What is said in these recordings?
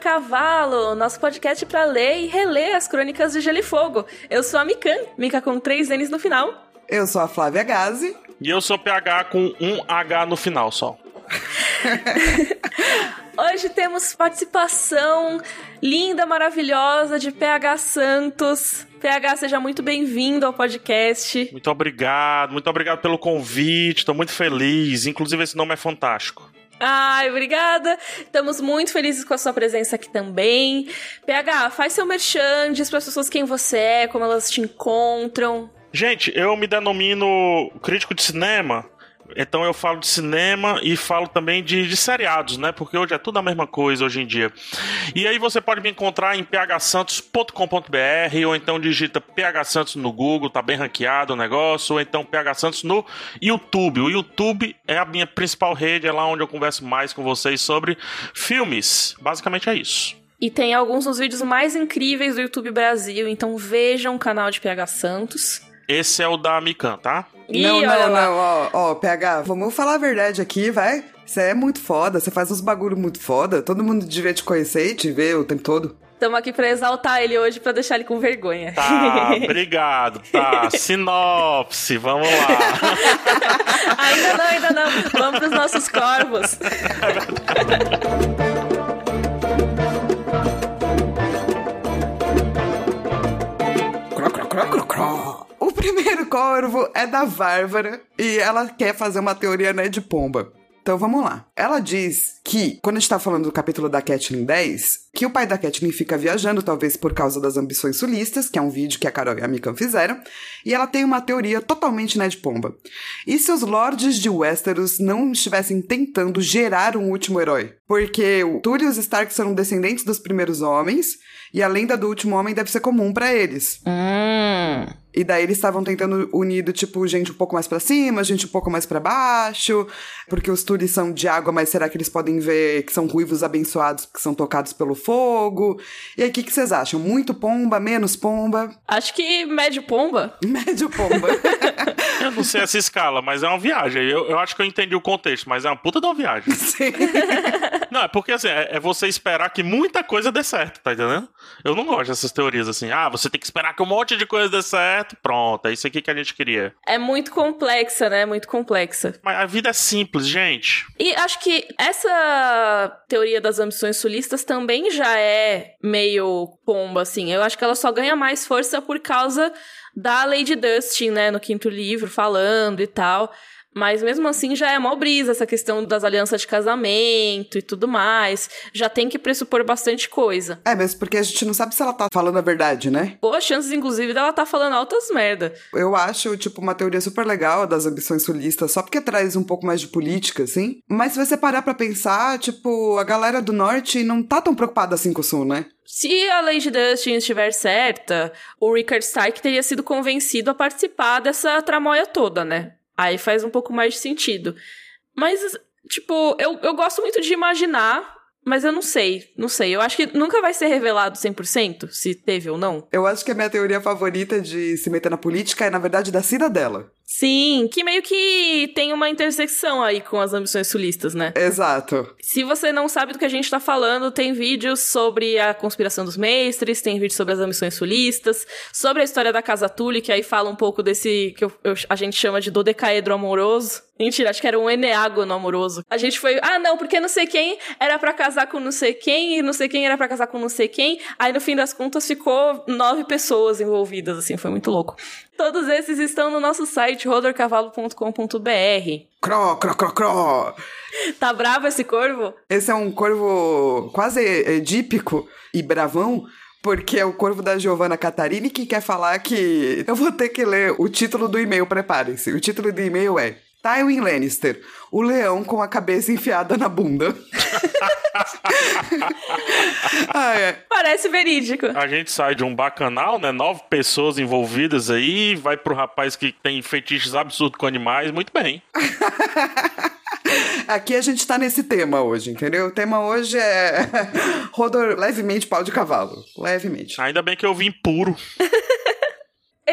Cavalo, nosso podcast para ler e reler as crônicas de Gelo e Fogo. Eu sou a Mikan, Mika com três N's no final. Eu sou a Flávia Gazi. E eu sou PH com um H no final só. Hoje temos participação linda, maravilhosa de PH Santos. PH, seja muito bem-vindo ao podcast. Muito obrigado, muito obrigado pelo convite, estou muito feliz. Inclusive, esse nome é fantástico. Ai, obrigada. Estamos muito felizes com a sua presença aqui também. PH, faz seu merchan, diz para as pessoas quem você é, como elas te encontram. Gente, eu me denomino crítico de cinema então eu falo de cinema e falo também de, de, seriados, né? Porque hoje é tudo a mesma coisa hoje em dia. E aí você pode me encontrar em phsantos.com.br ou então digita phsantos no Google, tá bem ranqueado o negócio, ou então phsantos no YouTube. O YouTube é a minha principal rede, é lá onde eu converso mais com vocês sobre filmes. Basicamente é isso. E tem alguns dos vídeos mais incríveis do YouTube Brasil, então vejam o canal de PH Santos. Esse é o da Mikan, tá? Ih, não, não, não, ó, ó, PH, vamos falar a verdade aqui, vai. Você é muito foda, você faz uns bagulho muito foda, todo mundo devia te conhecer e te ver o tempo todo. Estamos aqui pra exaltar ele hoje, pra deixar ele com vergonha. Tá, obrigado, tá. Sinopse, vamos lá. ainda não, ainda não. Vamos pros nossos corvos. cro, cro, cro, cro, cro. O primeiro corvo é da Bárbara e ela quer fazer uma teoria né, de pomba. Então vamos lá. Ela diz que, quando a gente tá falando do capítulo da Catelyn 10, que o pai da Catelyn fica viajando, talvez por causa das ambições sulistas, que é um vídeo que a Carol e a Mikan fizeram, e ela tem uma teoria totalmente né de pomba. E se os lords de Westeros não estivessem tentando gerar um último herói? Porque o Tully e os Stark são descendentes dos primeiros homens, e a lenda do último homem deve ser comum para eles. Hum. E daí eles estavam tentando unir, tipo, gente um pouco mais para cima, gente um pouco mais para baixo, porque os Turis são de água, mas será que eles podem ver que são ruivos abençoados que são tocados pelo fogo? E aí, o que, que vocês acham? Muito pomba, menos pomba? Acho que médio pomba. Médio pomba. eu não sei essa escala, mas é uma viagem. Eu, eu acho que eu entendi o contexto, mas é uma puta de uma viagem. Sim. Não, é porque assim, é, é você esperar que muita coisa dê certo, tá entendendo? Eu não gosto dessas teorias assim. Ah, você tem que esperar que um monte de coisa dê certo. Pronto, é isso aqui que a gente queria. É muito complexa, né? Muito complexa. Mas a vida é simples, gente. E acho que essa teoria das ambições sulistas também já é meio pomba, assim. Eu acho que ela só ganha mais força por causa da Lady Dustin, né? No quinto livro, falando e tal. Mas mesmo assim já é mó brisa essa questão das alianças de casamento e tudo mais. Já tem que pressupor bastante coisa. É, mesmo porque a gente não sabe se ela tá falando a verdade, né? Boas chances, inclusive, dela tá falando altas merda. Eu acho, tipo, uma teoria super legal das ambições sulistas, só porque traz um pouco mais de política, assim. Mas se você parar pra pensar, tipo, a galera do norte não tá tão preocupada assim com o sul, né? Se a Lady Dustin estiver certa, o Rickard Stark teria sido convencido a participar dessa tramóia toda, né? Aí faz um pouco mais de sentido. Mas, tipo, eu, eu gosto muito de imaginar, mas eu não sei, não sei. Eu acho que nunca vai ser revelado 100% se teve ou não. Eu acho que a minha teoria favorita de se meter na política é, na verdade, da cidadela. Sim, que meio que tem uma intersecção aí com as ambições sulistas, né? Exato. Se você não sabe do que a gente tá falando, tem vídeos sobre a conspiração dos mestres, tem vídeos sobre as ambições sulistas, sobre a história da Casa Tully, que aí fala um pouco desse que eu, eu, a gente chama de dodecaedro amoroso. Mentira, acho que era um eneágono amoroso. A gente foi, ah, não, porque não sei quem era para casar com não sei quem, e não sei quem era para casar com não sei quem. Aí no fim das contas ficou nove pessoas envolvidas, assim, foi muito louco. Todos esses estão no nosso site rodorcavalo.com.br. Cro, cro, cro, cro. Tá bravo esse corvo? Esse é um corvo quase edípico e bravão, porque é o corvo da Giovanna Catarini que quer falar que. Eu vou ter que ler o título do e-mail, preparem-se. O título do e-mail é Tywin Lannister, o leão com a cabeça enfiada na bunda. Ah, é. Parece verídico. A gente sai de um bacanal, né? Nove pessoas envolvidas aí, vai pro rapaz que tem fetiches absurdos com animais, muito bem. Aqui a gente tá nesse tema hoje, entendeu? O tema hoje é rodor levemente pau de cavalo. Levemente. Ainda bem que eu vim puro.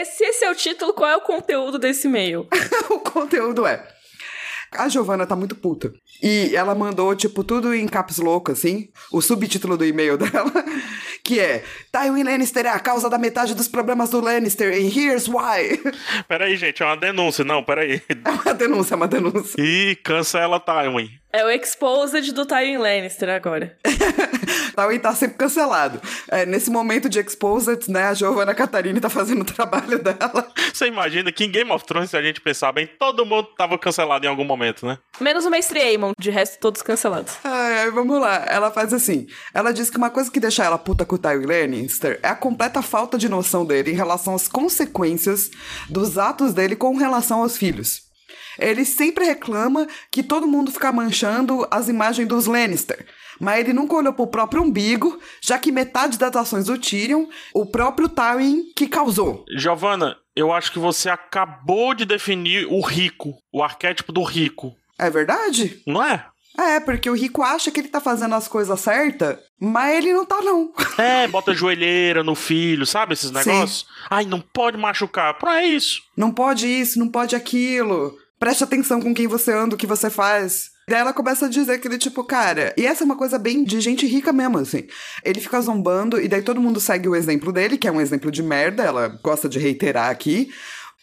Se esse é o título, qual é o conteúdo desse e-mail? o conteúdo é A Giovanna tá muito puta. E ela mandou, tipo, tudo em caps louco, assim. O subtítulo do e-mail dela, que é Tywin Lannister é a causa da metade dos problemas do Lannister, and here's why. Peraí, gente, é uma denúncia. Não, peraí. É uma denúncia, é uma denúncia. Ih, cancela Tywin. É o Exposed do Tywin Lannister agora. Tywin tá sempre cancelado. É, nesse momento de Exposed, né, a Giovanna Catarina tá fazendo o trabalho dela. Você imagina que em Game of Thrones, se a gente pensar bem, todo mundo tava cancelado em algum momento, né? Menos o Mestre Aemon, de resto todos cancelados. Ai, ai, vamos lá. Ela faz assim. Ela diz que uma coisa que deixa ela puta com o Tywin Lannister é a completa falta de noção dele em relação às consequências dos atos dele com relação aos filhos. Ele sempre reclama que todo mundo fica manchando as imagens dos Lannister. Mas ele nunca olhou pro próprio umbigo, já que metade das ações do Tyrion, o próprio Tywin que causou. Giovanna, eu acho que você acabou de definir o rico, o arquétipo do rico. É verdade? Não é? É, porque o rico acha que ele tá fazendo as coisas certas, mas ele não tá, não. É, bota joelheira no filho, sabe esses negócios? Ai, não pode machucar. Pra é isso. Não pode isso, não pode aquilo. Preste atenção com quem você anda, o que você faz. Daí ela começa a dizer aquele tipo, cara, e essa é uma coisa bem de gente rica mesmo, assim. Ele fica zombando, e daí todo mundo segue o exemplo dele, que é um exemplo de merda, ela gosta de reiterar aqui.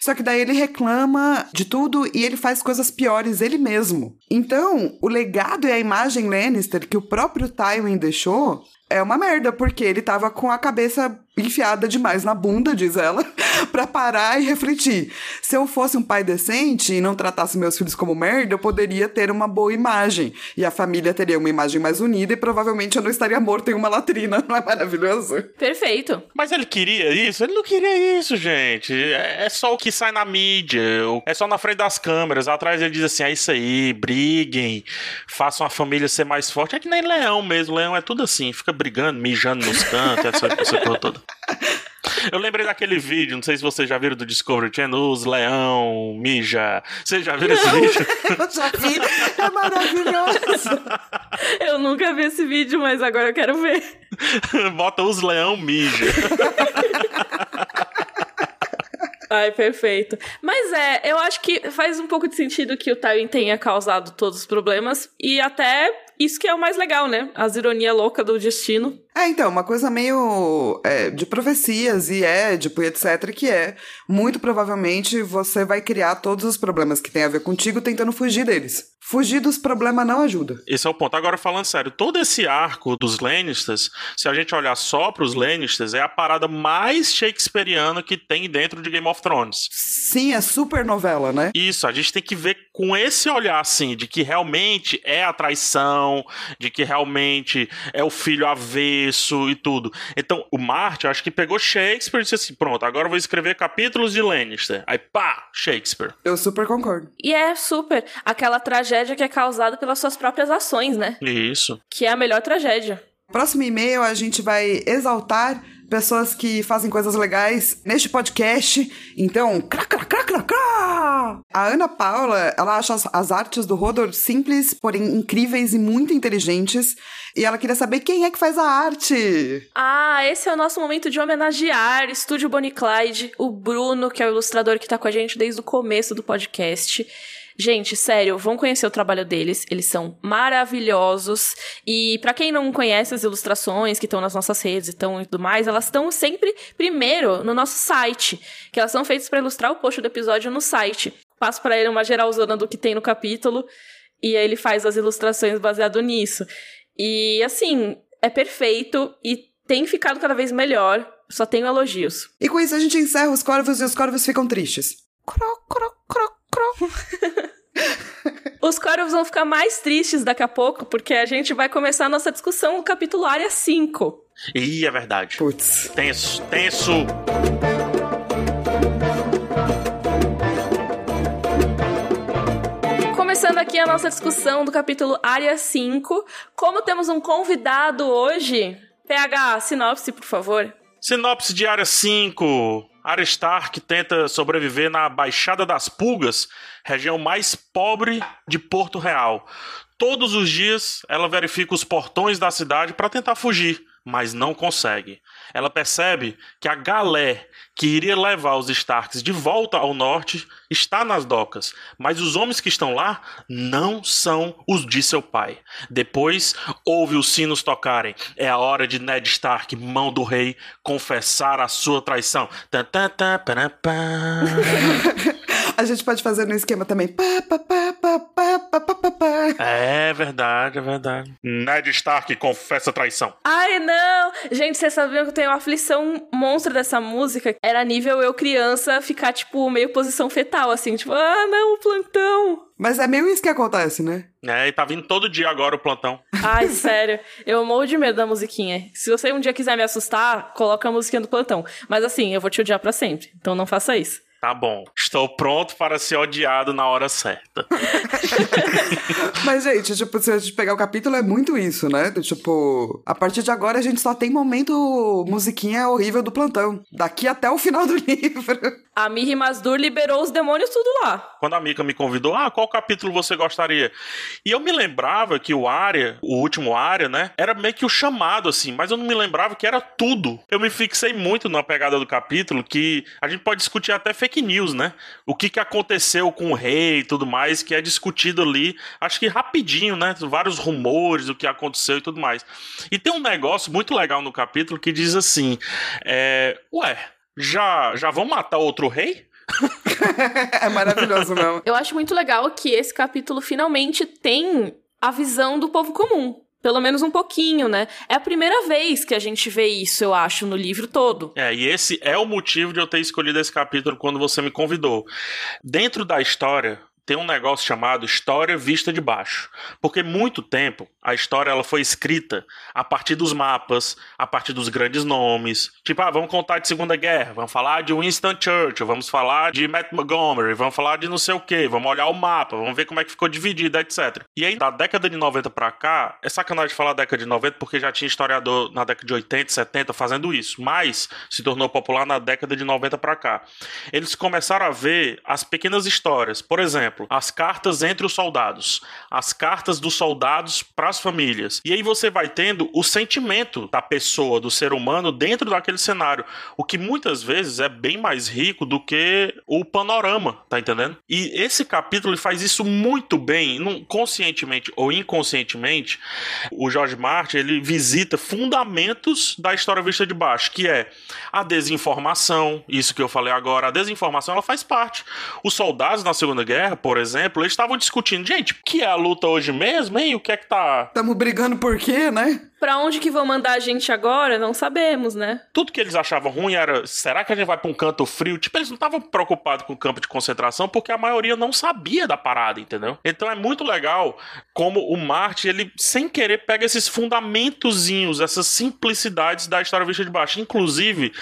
Só que daí ele reclama de tudo e ele faz coisas piores ele mesmo. Então, o legado e a imagem Lannister que o próprio Tywin deixou é uma merda, porque ele tava com a cabeça enfiada demais na bunda, diz ela, pra parar e refletir. Se eu fosse um pai decente e não tratasse meus filhos como merda, eu poderia ter uma boa imagem. E a família teria uma imagem mais unida e provavelmente eu não estaria morto em uma latrina. Não é maravilhoso? Perfeito. Mas ele queria isso? Ele não queria isso, gente. É é só o que sai na mídia. É só na frente das câmeras. Atrás ele diz assim: é isso aí, briguem, façam a família ser mais forte. É que nem leão mesmo. Leão é tudo assim, fica brigando, mijando nos cantos, essa, essa coisa toda. Eu lembrei daquele vídeo, não sei se vocês já viram do Discovery Channel, os leão, mija. Vocês já viram esse vídeo? Eu já vi, é maravilhoso. Eu nunca vi esse vídeo, mas agora eu quero ver. Bota os leão, mija. Ai, perfeito. Mas é, eu acho que faz um pouco de sentido que o Tywin tenha causado todos os problemas. E até isso que é o mais legal, né? As ironias loucas do destino. É, então, uma coisa meio é, de profecias e édipo e etc, que é, muito provavelmente você vai criar todos os problemas que tem a ver contigo tentando fugir deles. Fugir dos problemas não ajuda. Esse é o ponto. Agora, falando sério, todo esse arco dos Lannisters, se a gente olhar só pros Lannisters, é a parada mais shakespeariana que tem dentro de Game of Thrones. Sim, é super novela, né? Isso, a gente tem que ver com esse olhar, assim, de que realmente é a traição, de que realmente é o filho avesso e tudo. Então, o Martin, eu acho que pegou Shakespeare e disse assim: pronto, agora eu vou escrever capítulos de Lannister. Aí, pá, Shakespeare. Eu super concordo. E é super aquela tragédia que é causada pelas suas próprias ações, né? Isso. Que é a melhor tragédia. Próximo e-mail a gente vai exaltar pessoas que fazem coisas legais neste podcast. Então, crá! A Ana Paula, ela acha as, as artes do Rodor simples, porém incríveis e muito inteligentes. E ela queria saber quem é que faz a arte. Ah, esse é o nosso momento de homenagear Estúdio Bonnie Clyde, o Bruno, que é o ilustrador que tá com a gente desde o começo do podcast. Gente, sério, vão conhecer o trabalho deles, eles são maravilhosos. E pra quem não conhece as ilustrações que estão nas nossas redes e tudo mais, elas estão sempre primeiro no nosso site, que elas são feitas pra ilustrar o post do episódio no site. Passo pra ele uma geralzona do que tem no capítulo e aí ele faz as ilustrações baseado nisso. E assim, é perfeito e tem ficado cada vez melhor. Só tenho elogios. E com isso a gente encerra os corvos e os corvos ficam tristes. Cro, cro, cro, cro. Os corvos vão ficar mais tristes daqui a pouco, porque a gente vai começar a nossa discussão no capítulo área 5. Ih, é verdade. Putz. Tenso, tenso. Começando aqui a nossa discussão do capítulo área 5. Como temos um convidado hoje, PH, sinopse, por favor. Sinopse de Área 5. Arya Stark tenta sobreviver na Baixada das Pulgas, região mais pobre de Porto Real. Todos os dias ela verifica os portões da cidade para tentar fugir, mas não consegue. Ela percebe que a galé que iria levar os Starks de volta ao norte está nas docas, mas os homens que estão lá não são os de seu pai. Depois ouve os sinos tocarem. É a hora de Ned Stark, mão do rei, confessar a sua traição. a gente pode fazer no esquema também. É verdade, é verdade. Ned Stark confessa traição. Ai, não! Gente, vocês sabiam que eu tenho uma aflição monstra dessa música? Era nível eu criança ficar, tipo, meio posição fetal, assim, tipo, ah, não, o plantão. Mas é meio isso que acontece, né? É, e tá vindo todo dia agora o plantão. Ai, sério. Eu morro de medo da musiquinha. Se você um dia quiser me assustar, coloca a musiquinha do plantão. Mas assim, eu vou te odiar para sempre. Então não faça isso. Tá bom. Estou pronto para ser odiado na hora certa. Mas, gente, tipo, se a gente pegar o capítulo, é muito isso, né? Tipo, a partir de agora a gente só tem momento musiquinha horrível do plantão. Daqui até o final do livro. A Miri Masdur liberou os demônios tudo lá. Quando a Mika me convidou, ah, qual capítulo você gostaria? E eu me lembrava que o área, o último área, né, era meio que o chamado, assim, mas eu não me lembrava que era tudo. Eu me fixei muito na pegada do capítulo, que a gente pode discutir até fake news, né? O que, que aconteceu com o rei e tudo mais, que é discutido ali, acho que rapidinho, né? Vários rumores do que aconteceu e tudo mais. E tem um negócio muito legal no capítulo que diz assim: é, ué, já, já vão matar outro rei? é maravilhoso mesmo. Eu acho muito legal que esse capítulo finalmente tem a visão do povo comum. Pelo menos um pouquinho, né? É a primeira vez que a gente vê isso, eu acho, no livro todo. É, e esse é o motivo de eu ter escolhido esse capítulo quando você me convidou. Dentro da história, tem um negócio chamado história vista de baixo. Porque muito tempo a história ela foi escrita a partir dos mapas, a partir dos grandes nomes. Tipo, ah, vamos contar de Segunda Guerra, vamos falar de Winston Churchill, vamos falar de Matt Montgomery, vamos falar de não sei o que, vamos olhar o mapa, vamos ver como é que ficou dividido, etc. E aí, da década de 90 pra cá, é sacanagem falar década de 90 porque já tinha historiador na década de 80, 70 fazendo isso, mas se tornou popular na década de 90 pra cá. Eles começaram a ver as pequenas histórias. Por exemplo, as cartas entre os soldados, as cartas dos soldados para as famílias. E aí você vai tendo o sentimento da pessoa, do ser humano dentro daquele cenário, o que muitas vezes é bem mais rico do que o panorama, tá entendendo? E esse capítulo faz isso muito bem, conscientemente ou inconscientemente. O George Martin, ele visita fundamentos da história vista de baixo, que é a desinformação, isso que eu falei agora, a desinformação ela faz parte. Os soldados na Segunda Guerra, por exemplo, eles estavam discutindo, gente, o que é a luta hoje mesmo, hein? O que é que tá Tamo brigando por quê, né? Pra onde que vão mandar a gente agora? Não sabemos, né? Tudo que eles achavam ruim era, será que a gente vai pra um canto frio? Tipo, eles não estavam preocupados com o campo de concentração porque a maioria não sabia da parada, entendeu? Então é muito legal como o Marte, ele sem querer pega esses fundamentozinhos, essas simplicidades da história vista de baixo. Inclusive,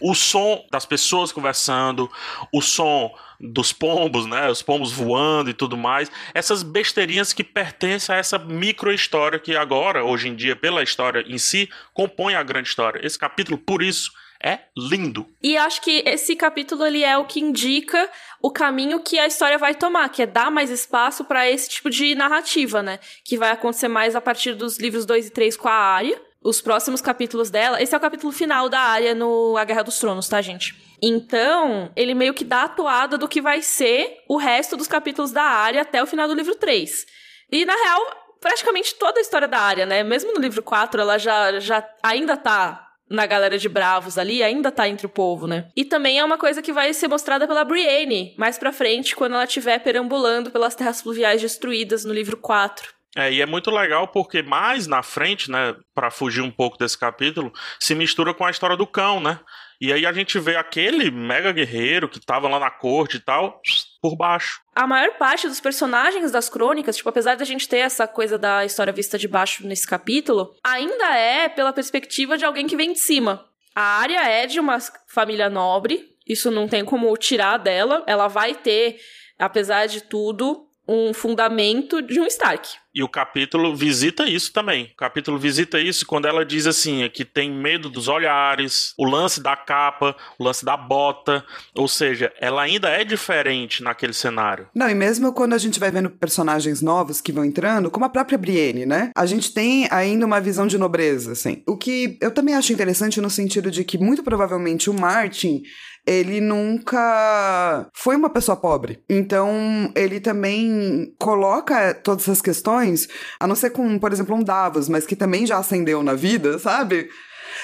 o som das pessoas conversando, o som dos pombos, né? Os pombos voando e tudo mais. Essas besteirinhas que pertencem a essa micro história que agora, hoje em dia, pela história em si, compõe a grande história. Esse capítulo, por isso, é lindo. E acho que esse capítulo ele é o que indica o caminho que a história vai tomar, que é dar mais espaço para esse tipo de narrativa, né? Que vai acontecer mais a partir dos livros 2 e 3 com a Arya. Os próximos capítulos dela. Esse é o capítulo final da Arya no A Guerra dos Tronos, tá, gente? Então, ele meio que dá a toada do que vai ser o resto dos capítulos da área até o final do livro 3. E, na real, praticamente toda a história da área, né? Mesmo no livro 4, ela já, já ainda tá na galera de bravos ali, ainda tá entre o povo, né? E também é uma coisa que vai ser mostrada pela Brienne mais pra frente, quando ela estiver perambulando pelas terras fluviais destruídas no livro 4. É, e é muito legal porque mais na frente, né, para fugir um pouco desse capítulo, se mistura com a história do cão, né? E aí a gente vê aquele mega guerreiro que tava lá na corte e tal, por baixo. A maior parte dos personagens das crônicas, tipo, apesar da gente ter essa coisa da história vista de baixo nesse capítulo, ainda é pela perspectiva de alguém que vem de cima. A área é de uma família nobre, isso não tem como tirar dela. Ela vai ter, apesar de tudo, um fundamento de um Stark. E o capítulo visita isso também. O capítulo visita isso quando ela diz assim: que tem medo dos olhares, o lance da capa, o lance da bota. Ou seja, ela ainda é diferente naquele cenário. Não, e mesmo quando a gente vai vendo personagens novos que vão entrando, como a própria Brienne, né? A gente tem ainda uma visão de nobreza, assim. O que eu também acho interessante no sentido de que, muito provavelmente, o Martin ele nunca foi uma pessoa pobre. Então, ele também coloca todas essas questões, a não ser com, por exemplo, um Davos, mas que também já ascendeu na vida, sabe?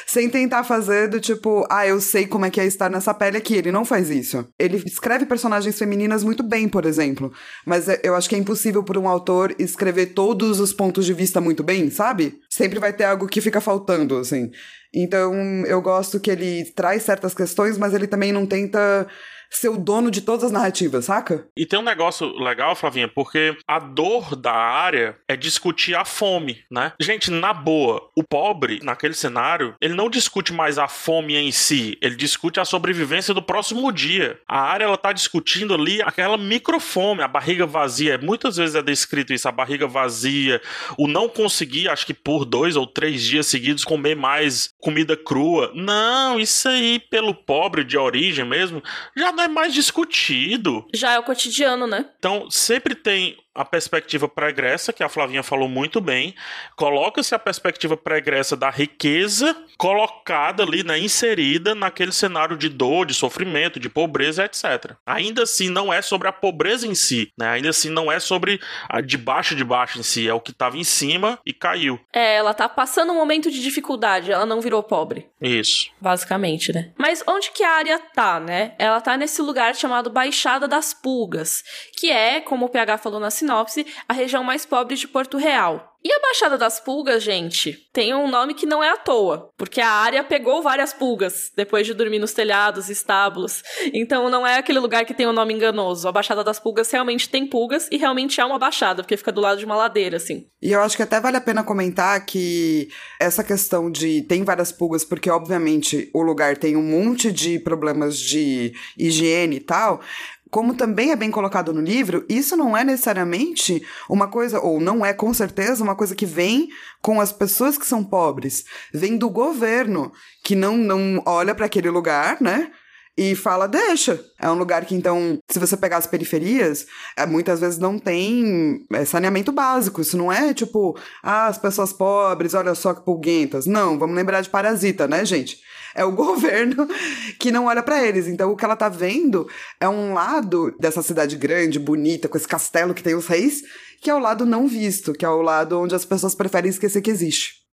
Sem tentar fazer do tipo, ah, eu sei como é que é estar nessa pele aqui. Ele não faz isso. Ele escreve personagens femininas muito bem, por exemplo. Mas é, eu acho que é impossível por um autor escrever todos os pontos de vista muito bem, sabe? Sempre vai ter algo que fica faltando, assim. Então, eu gosto que ele traz certas questões, mas ele também não tenta ser o dono de todas as narrativas, saca? E tem um negócio legal, Flavinha, porque a dor da área é discutir a fome, né? Gente, na boa, o pobre, naquele cenário, ele não discute mais a fome em si, ele discute a sobrevivência do próximo dia. A área, ela tá discutindo ali aquela microfome, a barriga vazia. Muitas vezes é descrito isso, a barriga vazia, o não conseguir, acho que por dois ou três dias seguidos, comer mais comida crua. Não, isso aí, pelo pobre de origem mesmo, já não é mais discutido. Já é o cotidiano, né? Então, sempre tem a perspectiva pregressa, que a Flavinha falou muito bem, coloca-se a perspectiva pregressa da riqueza colocada ali, né, inserida naquele cenário de dor, de sofrimento, de pobreza, etc. Ainda assim, não é sobre a pobreza em si, né? Ainda assim, não é sobre a de baixo de baixo em si, é o que estava em cima e caiu. É, ela tá passando um momento de dificuldade, ela não virou pobre. Isso. Basicamente, né? Mas onde que a área tá, né? Ela tá nesse lugar chamado Baixada das Pulgas, que é, como o PH falou na sinopse, a região mais pobre de Porto Real. E a Baixada das Pulgas, gente, tem um nome que não é à toa, porque a área pegou várias pulgas depois de dormir nos telhados, estábulos. Então não é aquele lugar que tem um nome enganoso. A Baixada das Pulgas realmente tem pulgas e realmente é uma baixada, porque fica do lado de uma ladeira, assim. E eu acho que até vale a pena comentar que essa questão de tem várias pulgas, porque obviamente o lugar tem um monte de problemas de higiene e tal, como também é bem colocado no livro, isso não é necessariamente uma coisa, ou não é com certeza uma coisa que vem com as pessoas que são pobres. Vem do governo, que não, não olha para aquele lugar, né? e fala, deixa. É um lugar que, então, se você pegar as periferias, é, muitas vezes não tem é, saneamento básico. Isso não é tipo, ah, as pessoas pobres, olha só que pulguentas. Não, vamos lembrar de parasita, né, gente? É o governo que não olha para eles. Então, o que ela tá vendo é um lado dessa cidade grande, bonita, com esse castelo que tem os reis, que é o lado não visto, que é o lado onde as pessoas preferem esquecer que existe.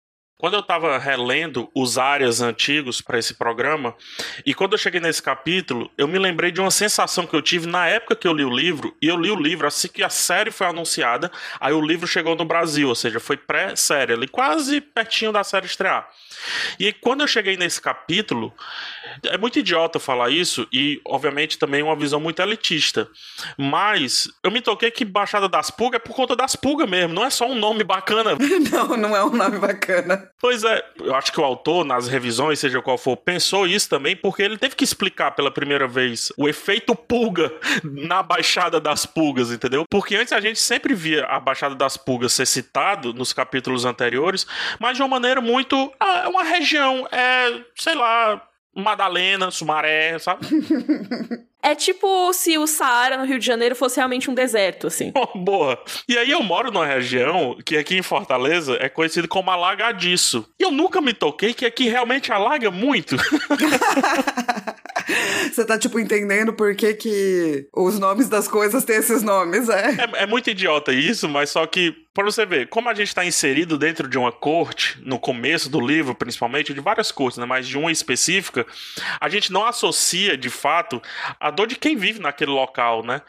Quando eu estava relendo os áreas antigos para esse programa, e quando eu cheguei nesse capítulo, eu me lembrei de uma sensação que eu tive na época que eu li o livro, e eu li o livro assim que a série foi anunciada, aí o livro chegou no Brasil, ou seja, foi pré-série, ali quase pertinho da série estrear. E quando eu cheguei nesse capítulo, é muito idiota falar isso e, obviamente, também uma visão muito elitista. Mas eu me toquei que Baixada das Pulgas é por conta das pulgas mesmo, não é só um nome bacana. não, não é um nome bacana. Pois é, eu acho que o autor, nas revisões, seja qual for, pensou isso também, porque ele teve que explicar pela primeira vez o efeito pulga na Baixada das Pulgas, entendeu? Porque antes a gente sempre via a Baixada das Pulgas ser citado nos capítulos anteriores, mas de uma maneira muito. Ah, uma região, é, sei lá, Madalena, Sumaré, sabe? É tipo se o Saara no Rio de Janeiro fosse realmente um deserto, assim. Oh, boa. E aí eu moro numa região que aqui em Fortaleza é conhecido como alagadiço. E eu nunca me toquei que aqui realmente alaga muito. Você tá, tipo, entendendo por que, que os nomes das coisas têm esses nomes, é? é? É muito idiota isso, mas só que Pra você ver, como a gente está inserido dentro de uma corte, no começo do livro, principalmente, de várias cortes, né, mas de uma específica, a gente não associa, de fato, a dor de quem vive naquele local, né?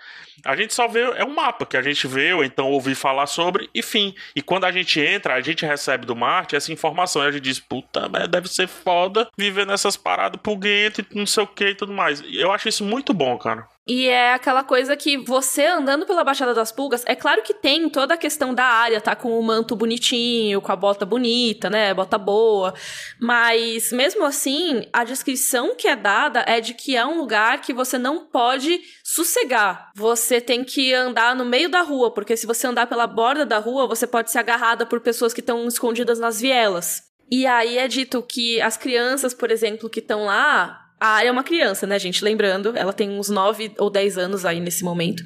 A gente só vê, é um mapa que a gente vê, ou então ouvi falar sobre, e fim. E quando a gente entra, a gente recebe do Marte essa informação, e a gente diz, puta, deve ser foda viver nessas paradas pulguentas e não sei o que e tudo mais. Eu acho isso muito bom, cara. E é aquela coisa que você andando pela Baixada das Pulgas, é claro que tem toda a questão da área, tá com o manto bonitinho, com a bota bonita, né? Bota boa. Mas mesmo assim, a descrição que é dada é de que é um lugar que você não pode sossegar. Você tem que andar no meio da rua, porque se você andar pela borda da rua, você pode ser agarrada por pessoas que estão escondidas nas vielas. E aí é dito que as crianças, por exemplo, que estão lá, a área é uma criança, né, gente? Lembrando, ela tem uns 9 ou 10 anos aí nesse momento.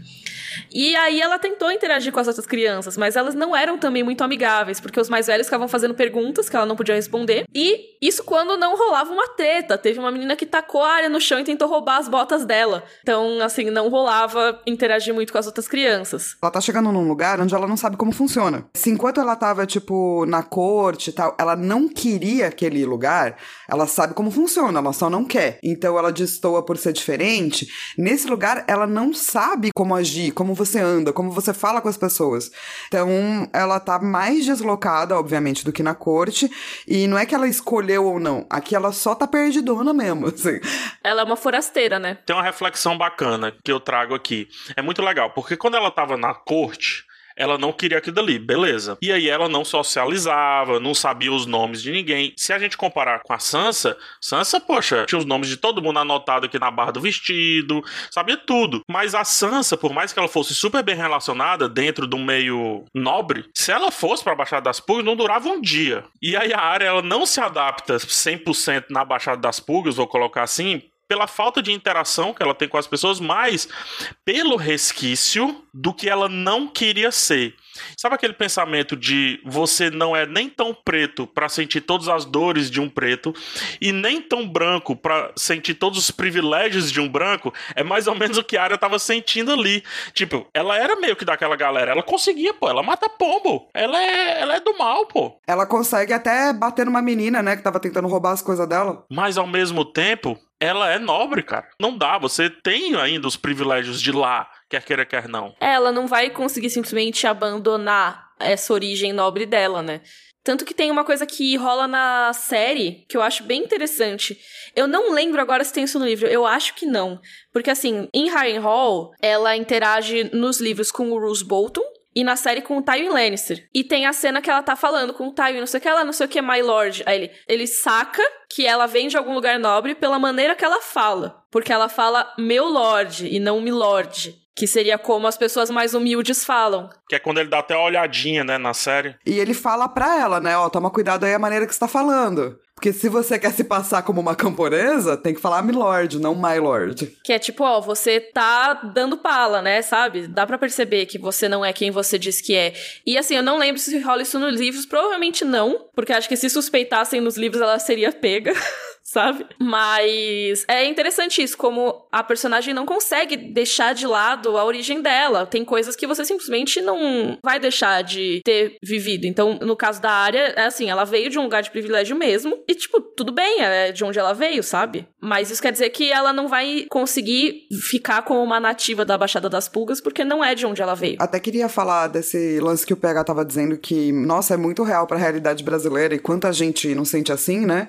E aí ela tentou interagir com as outras crianças, mas elas não eram também muito amigáveis, porque os mais velhos ficavam fazendo perguntas que ela não podia responder. E isso quando não rolava uma treta. Teve uma menina que tacou a área no chão e tentou roubar as botas dela. Então, assim, não rolava interagir muito com as outras crianças. Ela tá chegando num lugar onde ela não sabe como funciona. Se enquanto ela tava, tipo, na corte e tal, ela não queria aquele lugar, ela sabe como funciona, ela só não quer. Então ela destoa por ser diferente. Nesse lugar, ela não sabe como agir, como você anda, como você fala com as pessoas. Então, ela tá mais deslocada, obviamente, do que na corte. E não é que ela escolheu ou não. Aqui ela só tá perdidona mesmo, assim. Ela é uma forasteira, né? Tem uma reflexão bacana que eu trago aqui. É muito legal, porque quando ela tava na corte, ela não queria aquilo dali, beleza. E aí ela não socializava, não sabia os nomes de ninguém. Se a gente comparar com a Sansa, Sansa, poxa, tinha os nomes de todo mundo anotado aqui na barra do vestido, sabia tudo. Mas a Sansa, por mais que ela fosse super bem relacionada dentro do meio nobre, se ela fosse para a Baixada das Pulgas, não durava um dia. E aí a área ela não se adapta 100% na Baixada das Pulgas, vou colocar assim, pela falta de interação que ela tem com as pessoas, mas pelo resquício do que ela não queria ser. Sabe aquele pensamento de você não é nem tão preto para sentir todas as dores de um preto e nem tão branco para sentir todos os privilégios de um branco? É mais ou menos o que a Arya tava sentindo ali. Tipo, ela era meio que daquela galera, ela conseguia, pô, ela mata pombo. Ela é, ela é do mal, pô. Ela consegue até bater numa menina, né, que tava tentando roubar as coisas dela. Mas ao mesmo tempo, ela é nobre, cara. Não dá, você tem ainda os privilégios de lá quer queira, quer não. Ela não vai conseguir simplesmente abandonar essa origem nobre dela, né? Tanto que tem uma coisa que rola na série que eu acho bem interessante. Eu não lembro agora se tem isso no livro, eu acho que não. Porque assim, em Harrenhal, ela interage nos livros com o Roose Bolton, e na série com o Tywin Lannister. E tem a cena que ela tá falando com o Tywin, não sei o que ela, não sei o que, My Lord. Aí ele, ele saca que ela vem de algum lugar nobre pela maneira que ela fala. Porque ela fala meu Lord e não Milord. Que seria como as pessoas mais humildes falam. Que é quando ele dá até uma olhadinha, né, na série. E ele fala pra ela, né, ó, toma cuidado aí a maneira que você tá falando. Porque se você quer se passar como uma camponesa, tem que falar milord, não my lord. Que é tipo, ó, você tá dando pala, né, sabe? Dá para perceber que você não é quem você diz que é. E assim, eu não lembro se rola isso nos livros, provavelmente não, porque acho que se suspeitassem nos livros ela seria pega. sabe? Mas é interessante isso, como a personagem não consegue deixar de lado a origem dela. Tem coisas que você simplesmente não vai deixar de ter vivido. Então, no caso da área, é assim, ela veio de um lugar de privilégio mesmo. E, tipo, tudo bem, é de onde ela veio, sabe? Mas isso quer dizer que ela não vai conseguir ficar como uma nativa da Baixada das Pulgas, porque não é de onde ela veio. Até queria falar desse lance que o PH tava dizendo que, nossa, é muito real pra realidade brasileira e quanta gente não sente assim, né?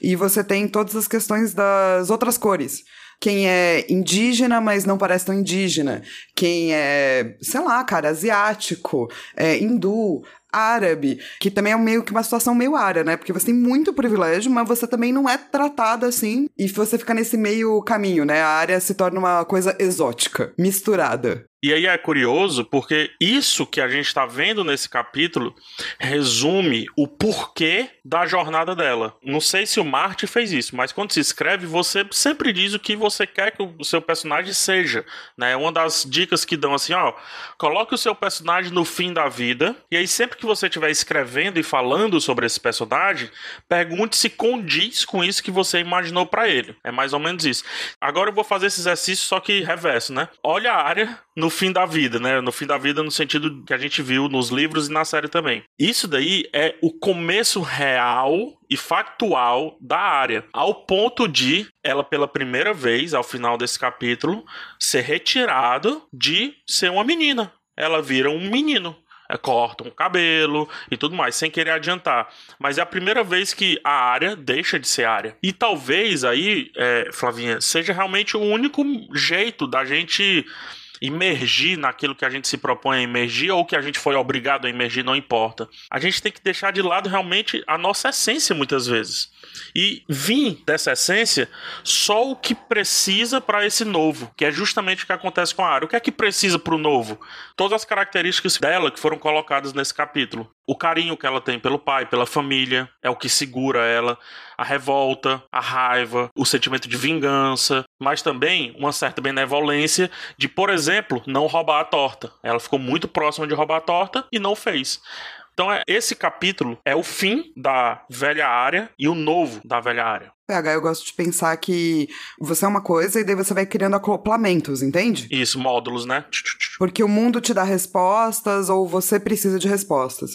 E você tem todas as questões das outras cores quem é indígena, mas não parece tão indígena, quem é, sei lá, cara, asiático, é, hindu, árabe, que também é meio que uma situação meio área, né? Porque você tem muito privilégio, mas você também não é tratada assim, e você fica nesse meio caminho, né? A área se torna uma coisa exótica, misturada. E aí é curioso porque isso que a gente está vendo nesse capítulo resume o porquê da jornada dela. Não sei se o Marte fez isso, mas quando se escreve, você sempre diz o que você quer que o seu personagem seja. Né? Uma das dicas que dão assim, ó, coloque o seu personagem no fim da vida, e aí sempre que você estiver escrevendo e falando sobre esse personagem, pergunte se condiz com isso que você imaginou para ele. É mais ou menos isso. Agora eu vou fazer esse exercício só que reverso, né? Olha a área no fim da vida, né? No fim da vida, no sentido que a gente viu nos livros e na série também. Isso daí é o começo real e factual da área, ao ponto de ela, pela primeira vez, ao final desse capítulo, ser retirado de ser uma menina. Ela vira um menino é, cortam o cabelo e tudo mais, sem querer adiantar. Mas é a primeira vez que a área deixa de ser área. E talvez aí, é, Flavinha, seja realmente o único jeito da gente imergir naquilo que a gente se propõe a imergir ou que a gente foi obrigado a imergir, não importa. A gente tem que deixar de lado realmente a nossa essência muitas vezes. E vir dessa essência só o que precisa para esse novo, que é justamente o que acontece com a área. O que é que precisa para o novo? Todas as características dela que foram colocadas nesse capítulo. O carinho que ela tem pelo pai, pela família, é o que segura ela. A revolta, a raiva, o sentimento de vingança, mas também uma certa benevolência de, por exemplo, não roubar a torta. Ela ficou muito próxima de roubar a torta e não fez. Então, é, esse capítulo é o fim da velha área e o novo da velha área. PH, eu gosto de pensar que você é uma coisa e daí você vai criando acoplamentos, entende? Isso, módulos, né? Porque o mundo te dá respostas ou você precisa de respostas.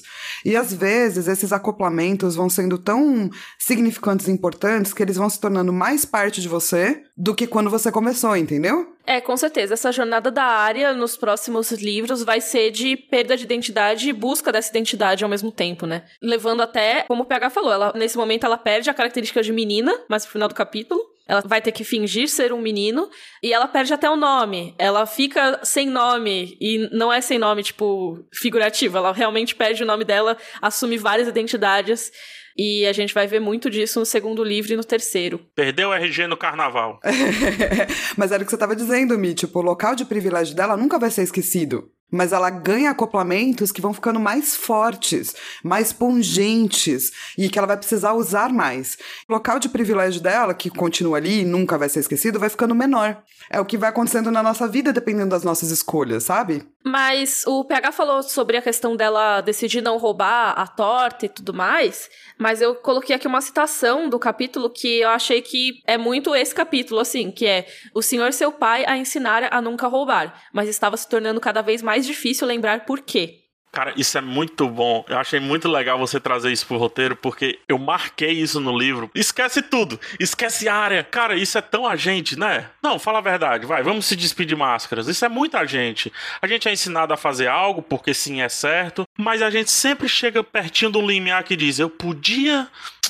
E às vezes esses acoplamentos vão sendo tão significantes e importantes que eles vão se tornando mais parte de você do que quando você começou, entendeu? É, com certeza. Essa jornada da área nos próximos livros vai ser de perda de identidade e busca dessa identidade ao mesmo tempo, né? Levando até, como o PH falou, ela, nesse momento ela perde a característica de menina, mais pro final do capítulo. Ela vai ter que fingir ser um menino e ela perde até o nome. Ela fica sem nome e não é sem nome, tipo, figurativo. Ela realmente perde o nome dela, assume várias identidades. E a gente vai ver muito disso no segundo livro e no terceiro. Perdeu o RG no carnaval. Mas era o que você estava dizendo, Mi. Tipo, o local de privilégio dela nunca vai ser esquecido mas ela ganha acoplamentos que vão ficando mais fortes, mais pungentes e que ela vai precisar usar mais. O local de privilégio dela, que continua ali e nunca vai ser esquecido, vai ficando menor. É o que vai acontecendo na nossa vida dependendo das nossas escolhas, sabe? Mas o PH falou sobre a questão dela decidir não roubar a torta e tudo mais, mas eu coloquei aqui uma citação do capítulo que eu achei que é muito esse capítulo, assim, que é o senhor seu pai a ensinar a nunca roubar, mas estava se tornando cada vez mais difícil lembrar por quê. Cara, isso é muito bom. Eu achei muito legal você trazer isso pro roteiro, porque eu marquei isso no livro. Esquece tudo. Esquece a área. Cara, isso é tão a gente, né? Não, fala a verdade. Vai, vamos se despedir de máscaras. Isso é muita gente. A gente é ensinado a fazer algo porque sim é certo, mas a gente sempre chega pertinho de um limiar que diz: eu podia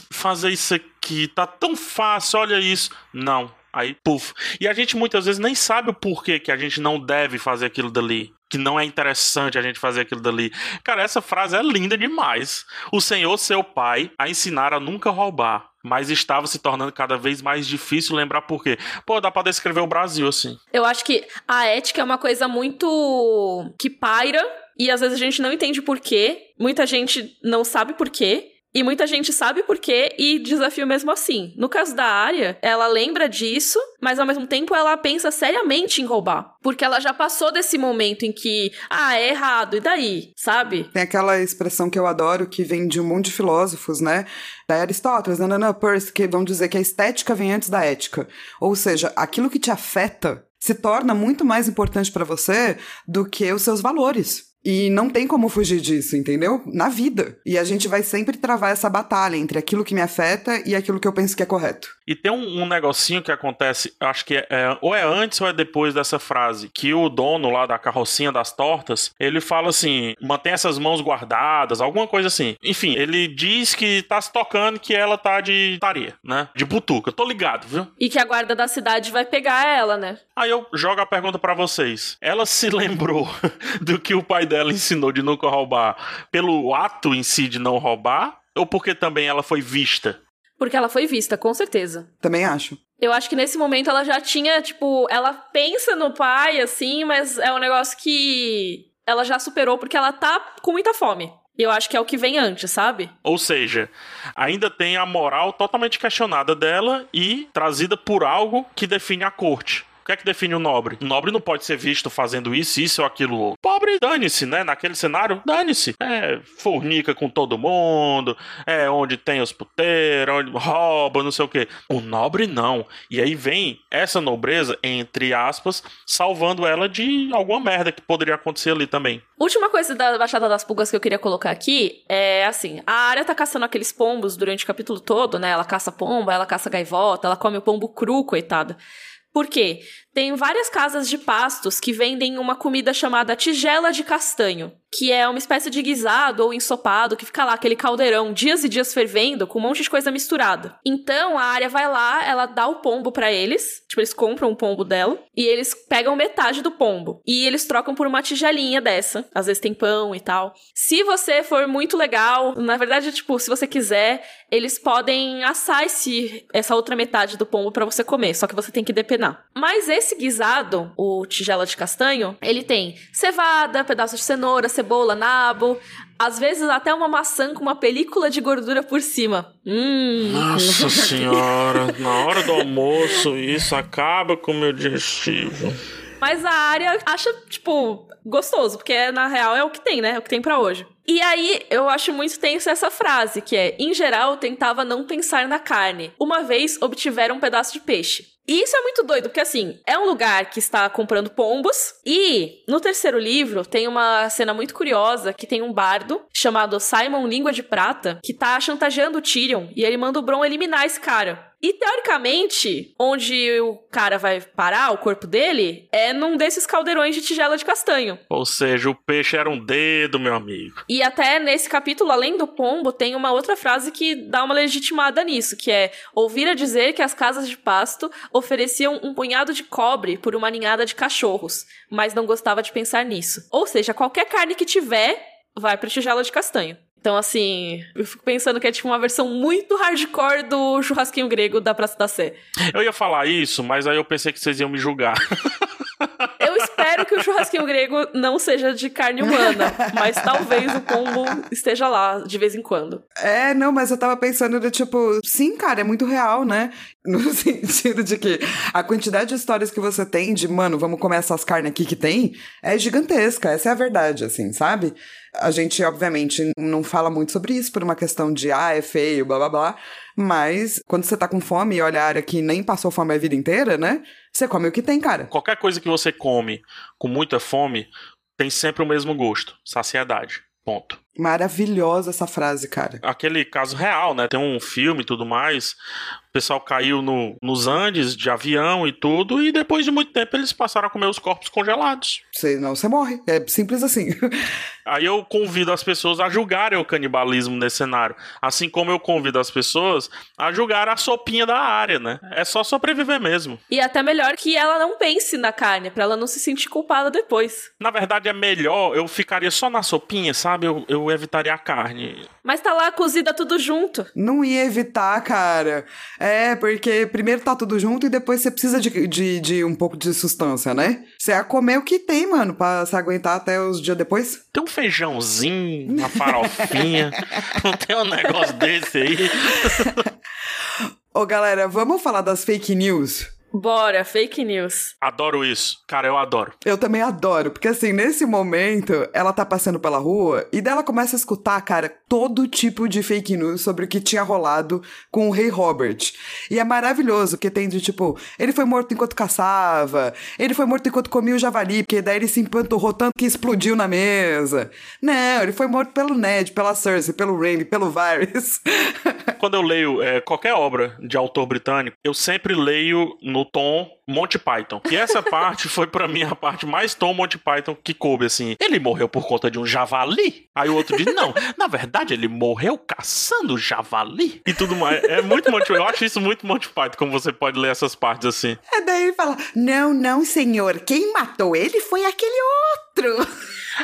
fazer isso aqui, tá tão fácil, olha isso. Não, Aí, puf. E a gente muitas vezes nem sabe o porquê que a gente não deve fazer aquilo dali. Que não é interessante a gente fazer aquilo dali. Cara, essa frase é linda demais. O Senhor, seu pai, a ensinar a nunca roubar. Mas estava se tornando cada vez mais difícil lembrar por quê. Pô, dá pra descrever o Brasil assim. Eu acho que a ética é uma coisa muito. que paira. E às vezes a gente não entende por quê. Muita gente não sabe por quê. E muita gente sabe por quê e desafio mesmo assim. No caso da área, ela lembra disso, mas ao mesmo tempo ela pensa seriamente em roubar. Porque ela já passou desse momento em que, ah, é errado, e daí? Sabe? Tem aquela expressão que eu adoro que vem de um monte de filósofos, né? Da Aristóteles, Nanana Peirce, que vão dizer que a estética vem antes da ética. Ou seja, aquilo que te afeta se torna muito mais importante para você do que os seus valores. E não tem como fugir disso, entendeu? Na vida. E a gente vai sempre travar essa batalha entre aquilo que me afeta e aquilo que eu penso que é correto. E tem um, um negocinho que acontece, acho que é, é, ou é antes ou é depois dessa frase, que o dono lá da carrocinha das tortas, ele fala assim: mantém essas mãos guardadas, alguma coisa assim. Enfim, ele diz que tá se tocando que ela tá de taria, né? De butuca. Tô ligado, viu? E que a guarda da cidade vai pegar ela, né? Aí eu jogo a pergunta para vocês. Ela se lembrou do que o pai dela ensinou de nunca roubar pelo ato em si de não roubar? Ou porque também ela foi vista? Porque ela foi vista, com certeza. Também acho. Eu acho que nesse momento ela já tinha, tipo, ela pensa no pai, assim, mas é um negócio que ela já superou porque ela tá com muita fome. E eu acho que é o que vem antes, sabe? Ou seja, ainda tem a moral totalmente questionada dela e trazida por algo que define a corte. O que é que define o nobre? O nobre não pode ser visto fazendo isso, isso ou aquilo outro. Pobre, dane-se, né? Naquele cenário, dane-se. É, fornica com todo mundo, é onde tem os puteiros, onde rouba, não sei o quê. O nobre não. E aí vem essa nobreza, entre aspas, salvando ela de alguma merda que poderia acontecer ali também. Última coisa da Baixada das Pulgas que eu queria colocar aqui é assim: a área tá caçando aqueles pombos durante o capítulo todo, né? Ela caça pomba, ela caça gaivota, ela come o pombo cru, coitada. Por quê? Tem várias casas de pastos que vendem uma comida chamada tigela de castanho, que é uma espécie de guisado ou ensopado que fica lá, aquele caldeirão, dias e dias fervendo, com um monte de coisa misturada. Então a área vai lá, ela dá o pombo para eles, tipo, eles compram o pombo dela, e eles pegam metade do pombo. E eles trocam por uma tigelinha dessa. Às vezes tem pão e tal. Se você for muito legal, na verdade, tipo, se você quiser, eles podem assar esse, essa outra metade do pombo para você comer, só que você tem que depenar. Mas esse guisado, o tigela de castanho, ele tem cevada, pedaços de cenoura, cebola, nabo, às vezes até uma maçã com uma película de gordura por cima. Hum. Nossa senhora, na hora do almoço isso acaba com o meu digestivo. Mas a área acha, tipo, gostoso, porque na real é o que tem, né? É o que tem para hoje. E aí, eu acho muito tenso essa frase, que é: em geral, tentava não pensar na carne. Uma vez obtiveram um pedaço de peixe. E isso é muito doido, porque assim, é um lugar que está comprando pombos. E no terceiro livro tem uma cena muito curiosa que tem um bardo chamado Simon Língua de Prata que tá chantageando o Tyrion e ele manda o Bron eliminar esse cara. E teoricamente, onde o cara vai parar, o corpo dele, é num desses caldeirões de tigela de castanho. Ou seja, o peixe era um dedo, meu amigo. E até nesse capítulo, além do pombo, tem uma outra frase que dá uma legitimada nisso, que é ouvir a dizer que as casas de pasto ofereciam um punhado de cobre por uma ninhada de cachorros, mas não gostava de pensar nisso. Ou seja, qualquer carne que tiver vai pra tigela de castanho. Então, assim, eu fico pensando que é tipo uma versão muito hardcore do churrasquinho grego da Praça da Sé. Eu ia falar isso, mas aí eu pensei que vocês iam me julgar. Que o churrasquinho grego não seja de carne humana, mas talvez o pombo esteja lá de vez em quando. É, não, mas eu tava pensando de tipo, sim, cara, é muito real, né? No sentido de que a quantidade de histórias que você tem de, mano, vamos comer essas carnes aqui que tem, é gigantesca. Essa é a verdade, assim, sabe? A gente, obviamente, não fala muito sobre isso por uma questão de, ah, é feio, blá blá blá. Mas quando você tá com fome e olha a área que nem passou fome a vida inteira, né? Você come o que tem, cara. Qualquer coisa que você come com muita fome tem sempre o mesmo gosto: saciedade. Ponto. Maravilhosa essa frase, cara. Aquele caso real, né? Tem um filme e tudo mais. O pessoal caiu no, nos Andes de avião e tudo, e depois de muito tempo eles passaram a comer os corpos congelados. Você, não, você morre. É simples assim. Aí eu convido as pessoas a julgarem o canibalismo nesse cenário. Assim como eu convido as pessoas a julgar a sopinha da área, né? É só sobreviver mesmo. E até melhor que ela não pense na carne, para ela não se sentir culpada depois. Na verdade, é melhor eu ficaria só na sopinha, sabe? Eu, eu evitaria a carne. Mas tá lá cozida tudo junto. Não ia evitar, cara. É, porque primeiro tá tudo junto e depois você precisa de, de, de um pouco de sustância, né? Você ia comer o que tem, mano, pra se aguentar até os dias depois. Tem um feijãozinho, uma farofinha. não tem um negócio desse aí. Ô, galera, vamos falar das fake news? Bora, fake news. Adoro isso. Cara, eu adoro. Eu também adoro, porque assim, nesse momento, ela tá passando pela rua e dela começa a escutar, cara, todo tipo de fake news sobre o que tinha rolado com o rei Robert. E é maravilhoso, porque tem de tipo, ele foi morto enquanto caçava, ele foi morto enquanto comia o javali, porque daí ele se empanturrou tanto que explodiu na mesa. Não, ele foi morto pelo Ned, pela Cersei, pelo Rainy, pelo Varys. Quando eu leio é, qualquer obra de autor britânico, eu sempre leio no tom Monty Python. E essa parte foi para mim a parte mais tom Monty Python que coube, assim. Ele morreu por conta de um javali? Aí o outro diz, não, na verdade ele morreu caçando javali? E tudo mais. É muito Monty Eu acho isso muito Monty Python, como você pode ler essas partes assim. É daí ele fala, não, não, senhor, quem matou ele foi aquele outro.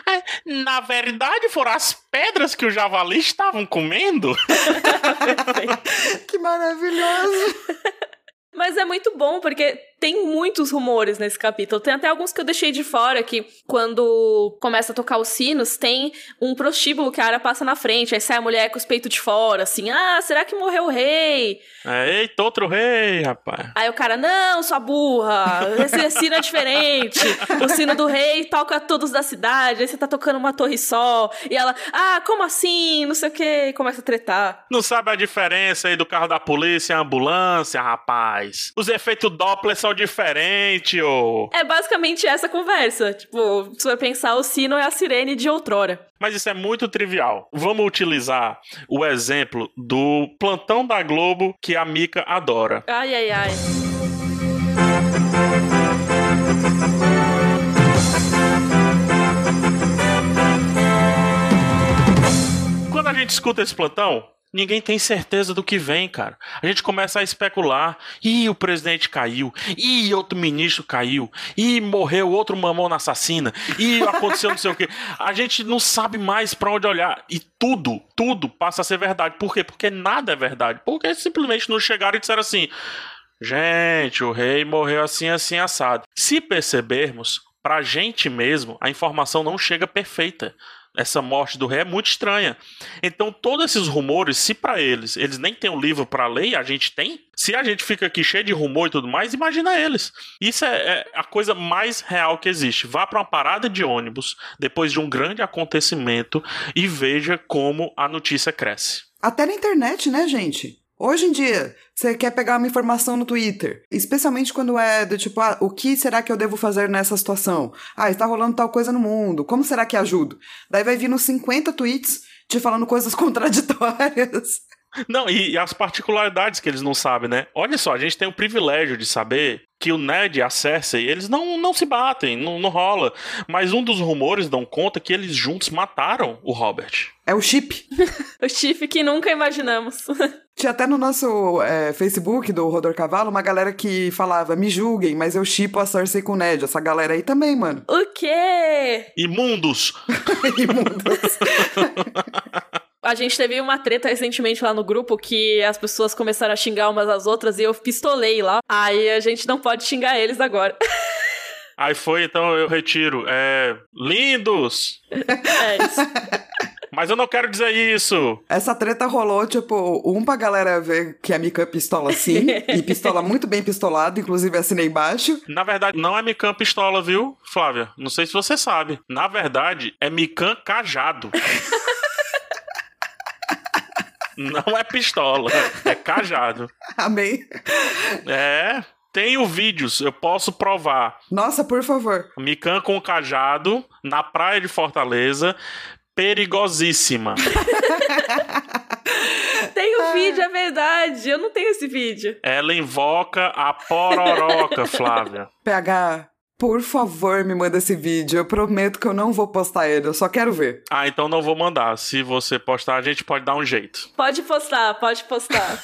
É, na verdade, foram as pedras que o javali estavam comendo. que maravilhoso. Mas é muito bom, porque tem muitos rumores nesse capítulo. Tem até alguns que eu deixei de fora, que quando começa a tocar os sinos, tem um prostíbulo que a área passa na frente, aí sai a mulher com os peitos de fora, assim, ah, será que morreu o rei? É, eita, outro rei, rapaz. Aí o cara, não, sua burra, esse sino é diferente. O sino do rei toca todos da cidade, aí você tá tocando uma torre só. E ela, ah, como assim? Não sei o que, e começa a tretar. Não sabe a diferença aí do carro da polícia e a ambulância, rapaz. Os efeitos Doppler são diferente, ô. É basicamente essa conversa. Tipo, se você pensar, o sino é a sirene de outrora. Mas isso é muito trivial. Vamos utilizar o exemplo do plantão da Globo que a Mica adora. Ai, ai, ai. gente escuta esse plantão, Ninguém tem certeza do que vem, cara. A gente começa a especular. Ih, o presidente caiu. Ih, outro ministro caiu. Ih, morreu outro mamão na assassina. Ih, aconteceu não sei o quê. A gente não sabe mais para onde olhar. E tudo, tudo passa a ser verdade. Por quê? Porque nada é verdade. Porque simplesmente nos chegaram e disseram assim: gente, o rei morreu assim, assim, assado. Se percebermos, pra gente mesmo, a informação não chega perfeita essa morte do rei é muito estranha. Então, todos esses rumores, se para eles, eles nem têm um livro para ler a gente tem, se a gente fica aqui cheio de rumor e tudo mais, imagina eles. Isso é, é a coisa mais real que existe. Vá para uma parada de ônibus depois de um grande acontecimento e veja como a notícia cresce. Até na internet, né, gente? Hoje em dia, você quer pegar uma informação no Twitter, especialmente quando é do tipo, ah, o que será que eu devo fazer nessa situação? Ah, está rolando tal coisa no mundo, como será que ajudo? Daí vai vir nos 50 tweets te falando coisas contraditórias. Não, e, e, as particularidades que eles não sabem, né? Olha só, a gente tem o privilégio de saber que o Ned e a Cersei, eles não, não se batem, não, não rola. Mas um dos rumores dão conta que eles juntos mataram o Robert. É o chip. o chip que nunca imaginamos. Tinha até no nosso é, Facebook do Rodor Cavalo uma galera que falava: me julguem, mas eu chipo a Cersei com o Ned. Essa galera aí também, mano. O quê? Imundos! Imundos. A gente teve uma treta recentemente lá no grupo que as pessoas começaram a xingar umas às outras e eu pistolei lá. Aí a gente não pode xingar eles agora. Aí foi, então eu retiro. É. Lindos! É isso. Mas eu não quero dizer isso. Essa treta rolou, tipo, um pra galera ver que a Mikan pistola sim, e pistola muito bem pistolado, inclusive assinei embaixo. Na verdade, não é Mikan pistola, viu, Flávia? Não sei se você sabe. Na verdade, é Mikan cajado. Não é pistola, é cajado. Amém. É, tenho vídeos, eu posso provar. Nossa, por favor. Mikan com cajado na praia de Fortaleza, perigosíssima. Tem o vídeo, é verdade. Eu não tenho esse vídeo. Ela invoca a pororoca, Flávia. PH, por favor, me manda esse vídeo. Eu prometo que eu não vou postar ele, eu só quero ver. Ah, então não vou mandar. Se você postar, a gente pode dar um jeito. Pode postar, pode postar.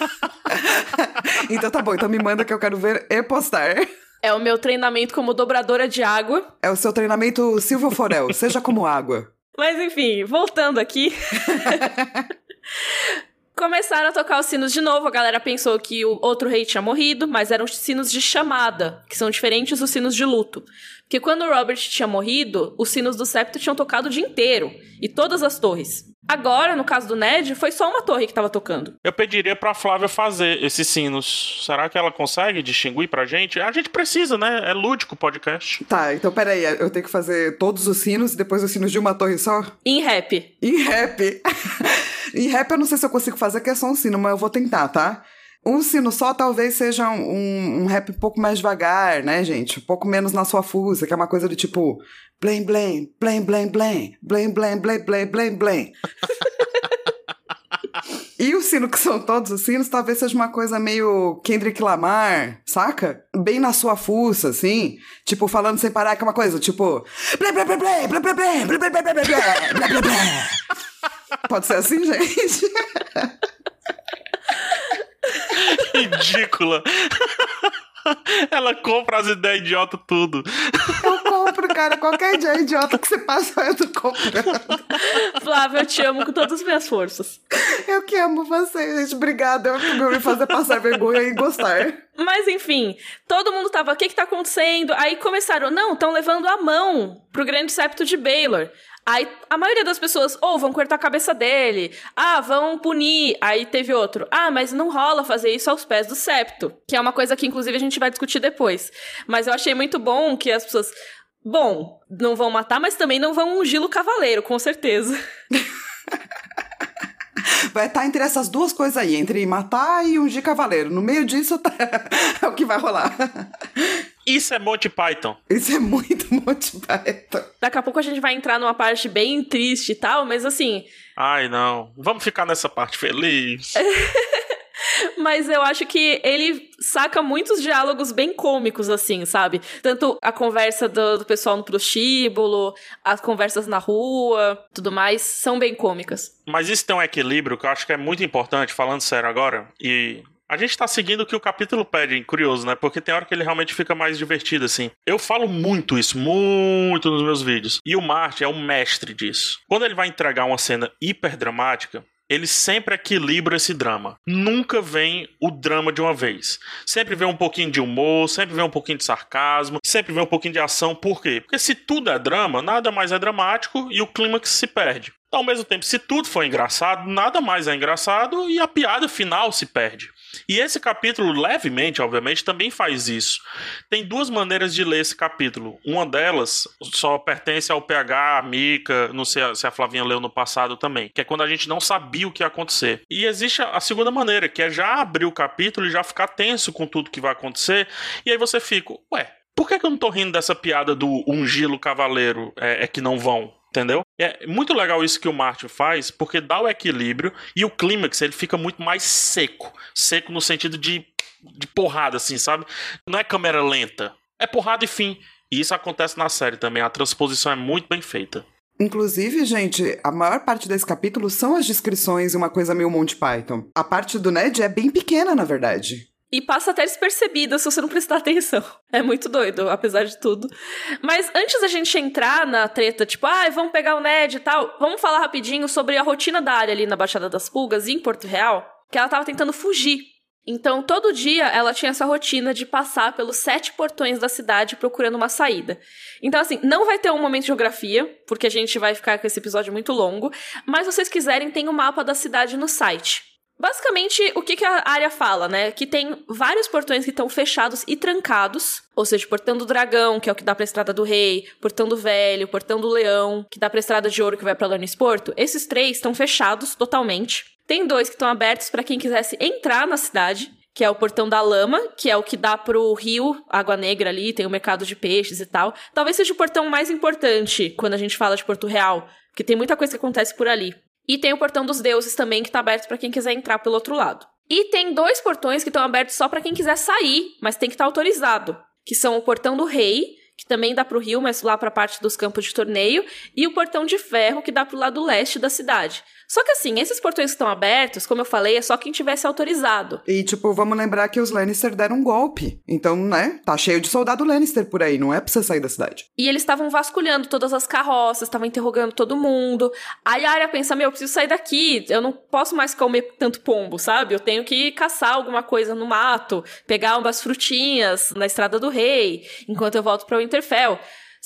então tá bom, então me manda que eu quero ver e postar. É o meu treinamento como dobradora de água. É o seu treinamento Silvio Forel, seja como água. Mas enfim, voltando aqui. Começaram a tocar os sinos de novo. A galera pensou que o outro rei tinha morrido, mas eram sinos de chamada, que são diferentes dos sinos de luto. Porque quando o Robert tinha morrido, os sinos do septo tinham tocado o dia inteiro e todas as torres. Agora, no caso do Ned, foi só uma torre que estava tocando. Eu pediria pra Flávia fazer esses sinos. Será que ela consegue distinguir pra gente? A gente precisa, né? É lúdico o podcast. Tá, então peraí, eu tenho que fazer todos os sinos e depois os sinos de uma torre só? Em rap. Em rap. em rap eu não sei se eu consigo fazer, que é só um sino, mas eu vou tentar, tá? Um sino só talvez seja um, um rap um pouco mais devagar, né, gente? Um pouco menos na sua fusa, que é uma coisa do tipo blém, blém, blém, blém, blém, blém, blém, blém, blém, blém, blém. E o sino que são todos os sinos, talvez seja uma coisa meio Kendrick Lamar, saca? Bem na sua fuça, assim. Tipo, falando sem parar, que é uma coisa, tipo... Blé, blé, blé, blé, blé, blé, blé, blé, blé, blé, blé, blé, blé, blé. Pode ser assim, gente? Ridícula. Ela compra as ideias idiota tudo. Eu compro, cara. Qualquer ideia idiota que você passa, eu tô comprando. Flávia, eu te amo com todas as minhas forças. Eu que amo você, gente. Obrigada por me fazer passar vergonha e gostar. Mas enfim, todo mundo tava, o que que tá acontecendo? Aí começaram, não, estão levando a mão pro grande septo de Baylor. Aí a maioria das pessoas, ou oh, vão cortar a cabeça dele, ah, vão punir. Aí teve outro, ah, mas não rola fazer isso aos pés do septo. Que é uma coisa que, inclusive, a gente vai discutir depois. Mas eu achei muito bom que as pessoas. Bom, não vão matar, mas também não vão ungir o cavaleiro, com certeza. vai estar tá entre essas duas coisas aí, entre matar e ungir cavaleiro. No meio disso tá... é o que vai rolar. Isso é Monty Python. Isso é muito Monty Python. Daqui a pouco a gente vai entrar numa parte bem triste e tal, mas assim. Ai, não. Vamos ficar nessa parte feliz. Mas eu acho que ele saca muitos diálogos bem cômicos, assim, sabe? Tanto a conversa do, do pessoal no prostíbulo, as conversas na rua, tudo mais, são bem cômicas. Mas isso tem um equilíbrio que eu acho que é muito importante, falando sério agora, e a gente tá seguindo o que o capítulo pede, curioso, né? Porque tem hora que ele realmente fica mais divertido, assim. Eu falo muito isso, muito nos meus vídeos. E o Martin é um mestre disso. Quando ele vai entregar uma cena hiper dramática, ele sempre equilibra esse drama. Nunca vem o drama de uma vez. Sempre vem um pouquinho de humor, sempre vem um pouquinho de sarcasmo, sempre vem um pouquinho de ação. Por quê? Porque se tudo é drama, nada mais é dramático e o clímax se perde. Ao mesmo tempo, se tudo for engraçado, nada mais é engraçado e a piada final se perde. E esse capítulo, levemente, obviamente, também faz isso. Tem duas maneiras de ler esse capítulo. Uma delas só pertence ao PH, a Mika, não sei se a Flavinha leu no passado também, que é quando a gente não sabia o que ia acontecer. E existe a segunda maneira, que é já abrir o capítulo e já ficar tenso com tudo que vai acontecer, e aí você fica, ué, por que, que eu não tô rindo dessa piada do ungilo cavaleiro é, é que não vão? entendeu? É muito legal isso que o Martin faz, porque dá o equilíbrio e o clímax ele fica muito mais seco. Seco no sentido de, de porrada, assim, sabe? Não é câmera lenta. É porrada e fim. E isso acontece na série também. A transposição é muito bem feita. Inclusive, gente, a maior parte desse capítulo são as descrições e uma coisa meio Monty Python. A parte do Ned é bem pequena, na verdade. E passa até despercebida se você não prestar atenção. É muito doido, apesar de tudo. Mas antes da gente entrar na treta, tipo, ah, vamos pegar o Ned e tal, vamos falar rapidinho sobre a rotina da área ali na Baixada das Pulgas, em Porto Real, que ela tava tentando fugir. Então, todo dia ela tinha essa rotina de passar pelos sete portões da cidade procurando uma saída. Então, assim, não vai ter um momento de geografia, porque a gente vai ficar com esse episódio muito longo, mas se vocês quiserem, tem o um mapa da cidade no site. Basicamente, o que, que a área fala, né? Que tem vários portões que estão fechados e trancados. Ou seja, portão do dragão, que é o que dá pra estrada do rei, portão do velho, portão do leão, que dá pra estrada de ouro que vai pra Lanis Porto. Esses três estão fechados totalmente. Tem dois que estão abertos para quem quisesse entrar na cidade, que é o portão da lama, que é o que dá pro rio Água Negra ali, tem o mercado de peixes e tal. Talvez seja o portão mais importante quando a gente fala de Porto Real, porque tem muita coisa que acontece por ali. E tem o portão dos deuses também, que tá aberto para quem quiser entrar pelo outro lado. E tem dois portões que estão abertos só para quem quiser sair, mas tem que estar tá autorizado, que são o portão do rei, que também dá pro rio, mas lá para a parte dos campos de torneio, e o portão de ferro, que dá pro lado leste da cidade. Só que assim, esses portões que estão abertos, como eu falei, é só quem tivesse autorizado. E tipo, vamos lembrar que os Lannister deram um golpe. Então, né, tá cheio de soldado Lannister por aí, não é pra você sair da cidade. E eles estavam vasculhando todas as carroças, estavam interrogando todo mundo. Aí a Arya pensa, meu, eu preciso sair daqui, eu não posso mais comer tanto pombo, sabe? Eu tenho que caçar alguma coisa no mato, pegar umas frutinhas na estrada do rei, enquanto eu volto para o Winterfell.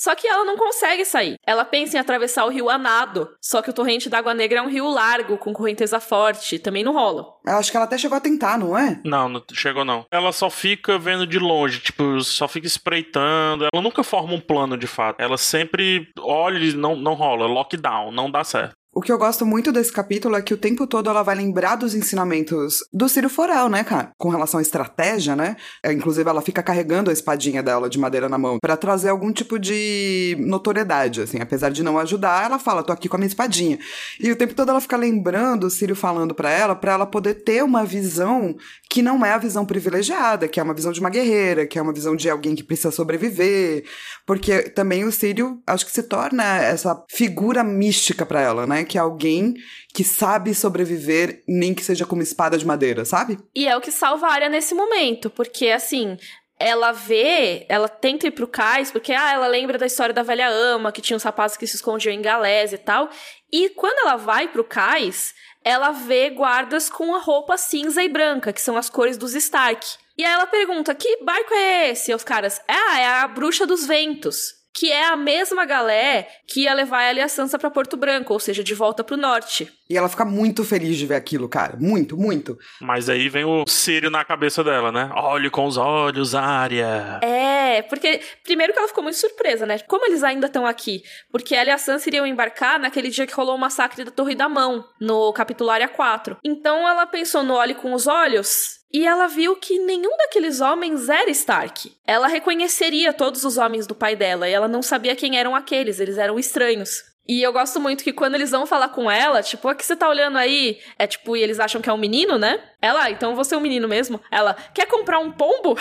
Só que ela não consegue sair. Ela pensa em atravessar o rio a nado. Só que o torrente da Água Negra é um rio largo, com correnteza forte. Também não rola. Eu acho que ela até chegou a tentar, não é? Não, não chegou não. Ela só fica vendo de longe, tipo, só fica espreitando. Ela nunca forma um plano de fato. Ela sempre olha e não, não rola. Lockdown, não dá certo. O que eu gosto muito desse capítulo é que o tempo todo ela vai lembrar dos ensinamentos do Ciro Forel, né, cara? Com relação à estratégia, né? É, inclusive, ela fica carregando a espadinha dela de madeira na mão para trazer algum tipo de notoriedade, assim. Apesar de não ajudar, ela fala, tô aqui com a minha espadinha. E o tempo todo ela fica lembrando o Ciro falando para ela, para ela poder ter uma visão que não é a visão privilegiada, que é uma visão de uma guerreira, que é uma visão de alguém que precisa sobreviver. Porque também o Círio, acho que se torna essa figura mística para ela, né? Que é alguém que sabe sobreviver, nem que seja com uma espada de madeira, sabe? E é o que salva a área nesse momento, porque assim, ela vê, ela tenta ir pro cais, porque ah, ela lembra da história da velha ama, que tinha uns rapazes que se escondiam em galés e tal. E quando ela vai pro cais, ela vê guardas com a roupa cinza e branca, que são as cores dos Stark. E aí ela pergunta: que barco é esse? E os caras, ah, é a bruxa dos ventos que é a mesma galé que ia levar ela e a Sansa para Porto Branco, ou seja, de volta pro norte. E ela fica muito feliz de ver aquilo, cara. Muito, muito. Mas aí vem o Sírio na cabeça dela, né? Olhe com os olhos, Arya. É, porque primeiro que ela ficou muito surpresa, né? Como eles ainda estão aqui? Porque ela e a Sansa iriam embarcar naquele dia que rolou o massacre da Torre da Mão, no capítulo Área 4. Então ela pensou no olhe com os olhos e ela viu que nenhum daqueles homens era Stark. Ela reconheceria todos os homens do pai dela e ela não sabia quem eram aqueles, eles eram estranhos. E eu gosto muito que quando eles vão falar com ela, tipo, o que você tá olhando aí? É tipo, e eles acham que é um menino, né? Ela, ah, então você é um menino mesmo? Ela, quer comprar um pombo?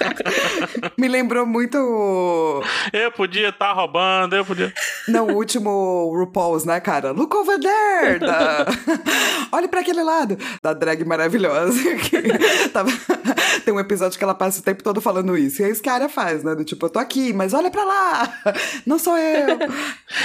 Me lembrou muito. Eu podia estar tá roubando, eu podia. Não, o último RuPaul's, né, cara? Look over there! Da... Olhe para aquele lado! Da drag maravilhosa. Tava... Tem um episódio que ela passa o tempo todo falando isso. E é isso que a área faz, né? Do tipo, eu tô aqui, mas olha pra lá! Não sou eu!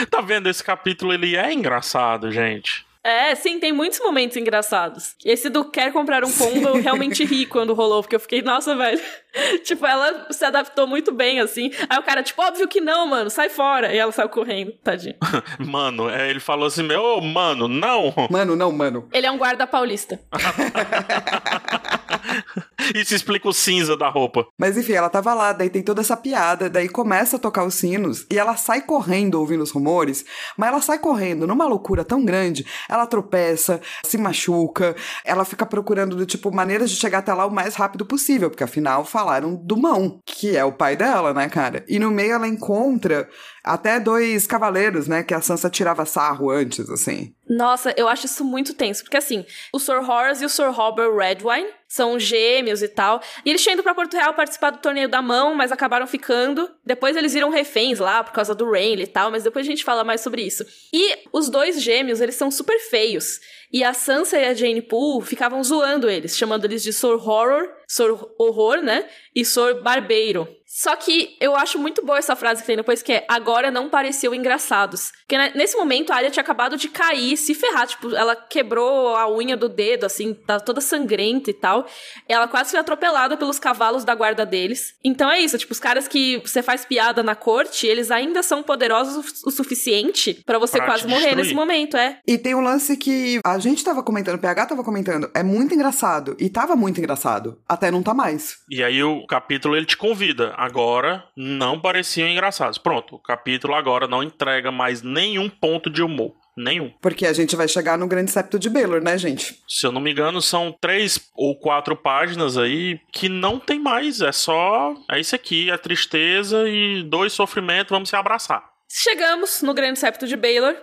tá vendo? Esse capítulo ele é engraçado, gente. É, sim, tem muitos momentos engraçados. Esse do quer comprar um pombo, eu realmente ri quando rolou, porque eu fiquei, nossa, velho. tipo, ela se adaptou muito bem, assim. Aí o cara, tipo, óbvio que não, mano, sai fora. E ela saiu correndo, tadinho. mano, é, ele falou assim, meu, mano, não. Mano, não, mano. Ele é um guarda paulista. Isso explica o cinza da roupa. Mas enfim, ela tava lá, daí tem toda essa piada, daí começa a tocar os sinos e ela sai correndo ouvindo os rumores, mas ela sai correndo numa loucura tão grande, ela tropeça, se machuca, ela fica procurando do tipo maneiras de chegar até lá o mais rápido possível, porque afinal falaram do Mão, que é o pai dela, né, cara? E no meio ela encontra até dois cavaleiros, né? Que a Sansa tirava sarro antes, assim. Nossa, eu acho isso muito tenso. Porque assim, o Sir Horace e o Sir Robert Redwine são gêmeos e tal. E eles tinham ido pra Porto Real participar do torneio da mão, mas acabaram ficando. Depois eles viram reféns lá por causa do Rain e tal, mas depois a gente fala mais sobre isso. E os dois gêmeos, eles são super feios. E a Sansa e a Jane Poole ficavam zoando eles, chamando eles de Sor Horror, Sor Horror, né? E Sor Barbeiro. Só que eu acho muito boa essa frase que tem depois, que é agora não pareciam engraçados. Porque nesse momento a Arya tinha acabado de cair, se ferrar. Tipo, ela quebrou a unha do dedo, assim, tá toda sangrenta e tal. Ela quase foi atropelada pelos cavalos da guarda deles. Então é isso, tipo, os caras que você faz piada na corte, eles ainda são poderosos o suficiente para você pra quase morrer nesse momento, é. E tem um lance que a gente tava comentando, o PH tava comentando, é muito engraçado. E tava muito engraçado. Até não tá mais. E aí o capítulo ele te convida agora não pareciam engraçados. Pronto, o capítulo agora não entrega mais nenhum ponto de humor. Nenhum. Porque a gente vai chegar no Grande Septo de Baylor, né, gente? Se eu não me engano, são três ou quatro páginas aí que não tem mais. É só. É isso aqui, é tristeza e dois sofrimentos, vamos se abraçar. Chegamos no Grande Septo de Baylor,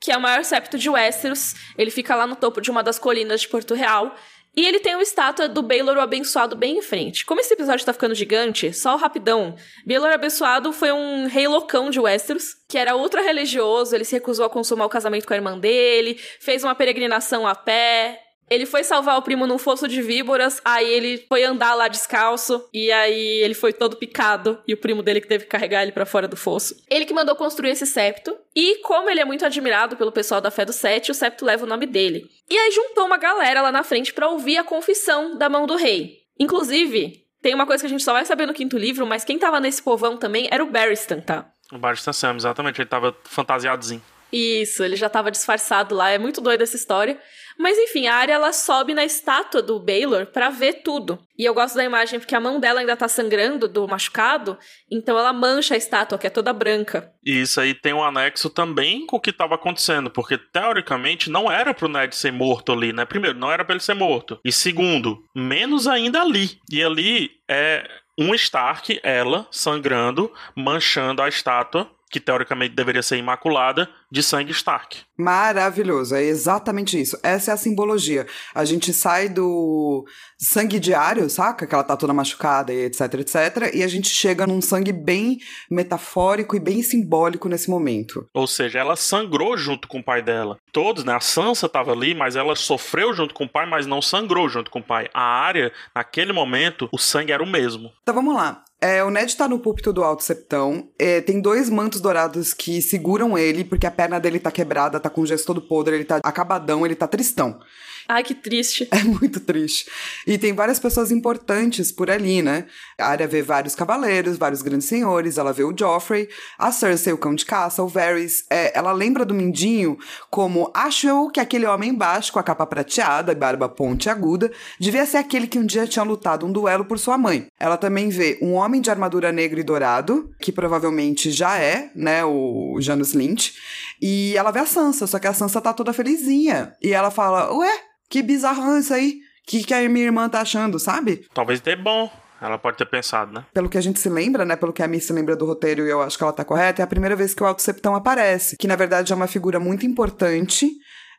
que é o maior septo de Westeros. Ele fica lá no topo de uma das colinas de Porto Real. E ele tem uma estátua do Baylor o Abençoado bem em frente. Como esse episódio tá ficando gigante, só rapidão. Baylor Abençoado foi um rei loucão de Westeros, que era ultra religioso, ele se recusou a consumar o casamento com a irmã dele, fez uma peregrinação a pé, ele foi salvar o primo num fosso de víboras, aí ele foi andar lá descalço, e aí ele foi todo picado, e o primo dele que teve que carregar ele para fora do fosso. Ele que mandou construir esse septo, e como ele é muito admirado pelo pessoal da Fé do Sete, o septo leva o nome dele. E aí juntou uma galera lá na frente para ouvir a confissão da mão do rei. Inclusive, tem uma coisa que a gente só vai saber no quinto livro, mas quem tava nesse povão também era o Barristan, tá? O Barristan Sam, exatamente, ele tava fantasiadozinho. Isso, ele já tava disfarçado lá, é muito doida essa história. Mas enfim, a Arya ela sobe na estátua do Baylor para ver tudo. E eu gosto da imagem porque a mão dela ainda tá sangrando do machucado, então ela mancha a estátua, que é toda branca. E isso aí tem um anexo também com o que estava acontecendo, porque teoricamente não era pro Ned ser morto ali, né? Primeiro, não era para ele ser morto. E segundo, menos ainda ali. E ali é um Stark, ela, sangrando, manchando a estátua que teoricamente deveria ser imaculada, de sangue Stark. Maravilhoso, é exatamente isso. Essa é a simbologia. A gente sai do sangue diário, saca? Que ela tá toda machucada e etc, etc. E a gente chega num sangue bem metafórico e bem simbólico nesse momento. Ou seja, ela sangrou junto com o pai dela. Todos, né? A Sansa tava ali, mas ela sofreu junto com o pai, mas não sangrou junto com o pai. A área, naquele momento, o sangue era o mesmo. Então vamos lá. É, o Ned tá no púlpito do Alto Septão. É, tem dois mantos dourados que seguram ele, porque a perna dele tá quebrada, tá com o gesto todo podre, ele tá acabadão, ele tá tristão. Ai, que triste. É muito triste. E tem várias pessoas importantes por ali, né? A área vê vários cavaleiros, vários grandes senhores, ela vê o Joffrey, a Cersei, o cão de caça, o Varys. É, ela lembra do Mindinho como acho eu que aquele homem baixo com a capa prateada e barba ponte aguda devia ser aquele que um dia tinha lutado um duelo por sua mãe. Ela também vê um homem de armadura negra e dourado, que provavelmente já é, né, o Janus Lynch. E ela vê a Sansa, só que a Sansa tá toda felizinha. E ela fala: Ué, que bizarrão isso aí. O que, que a minha irmã tá achando, sabe? Talvez dê bom. Ela pode ter pensado, né? Pelo que a gente se lembra, né? Pelo que a Miss se lembra do roteiro, e eu acho que ela tá correta, é a primeira vez que o Alto Septão aparece. Que na verdade é uma figura muito importante.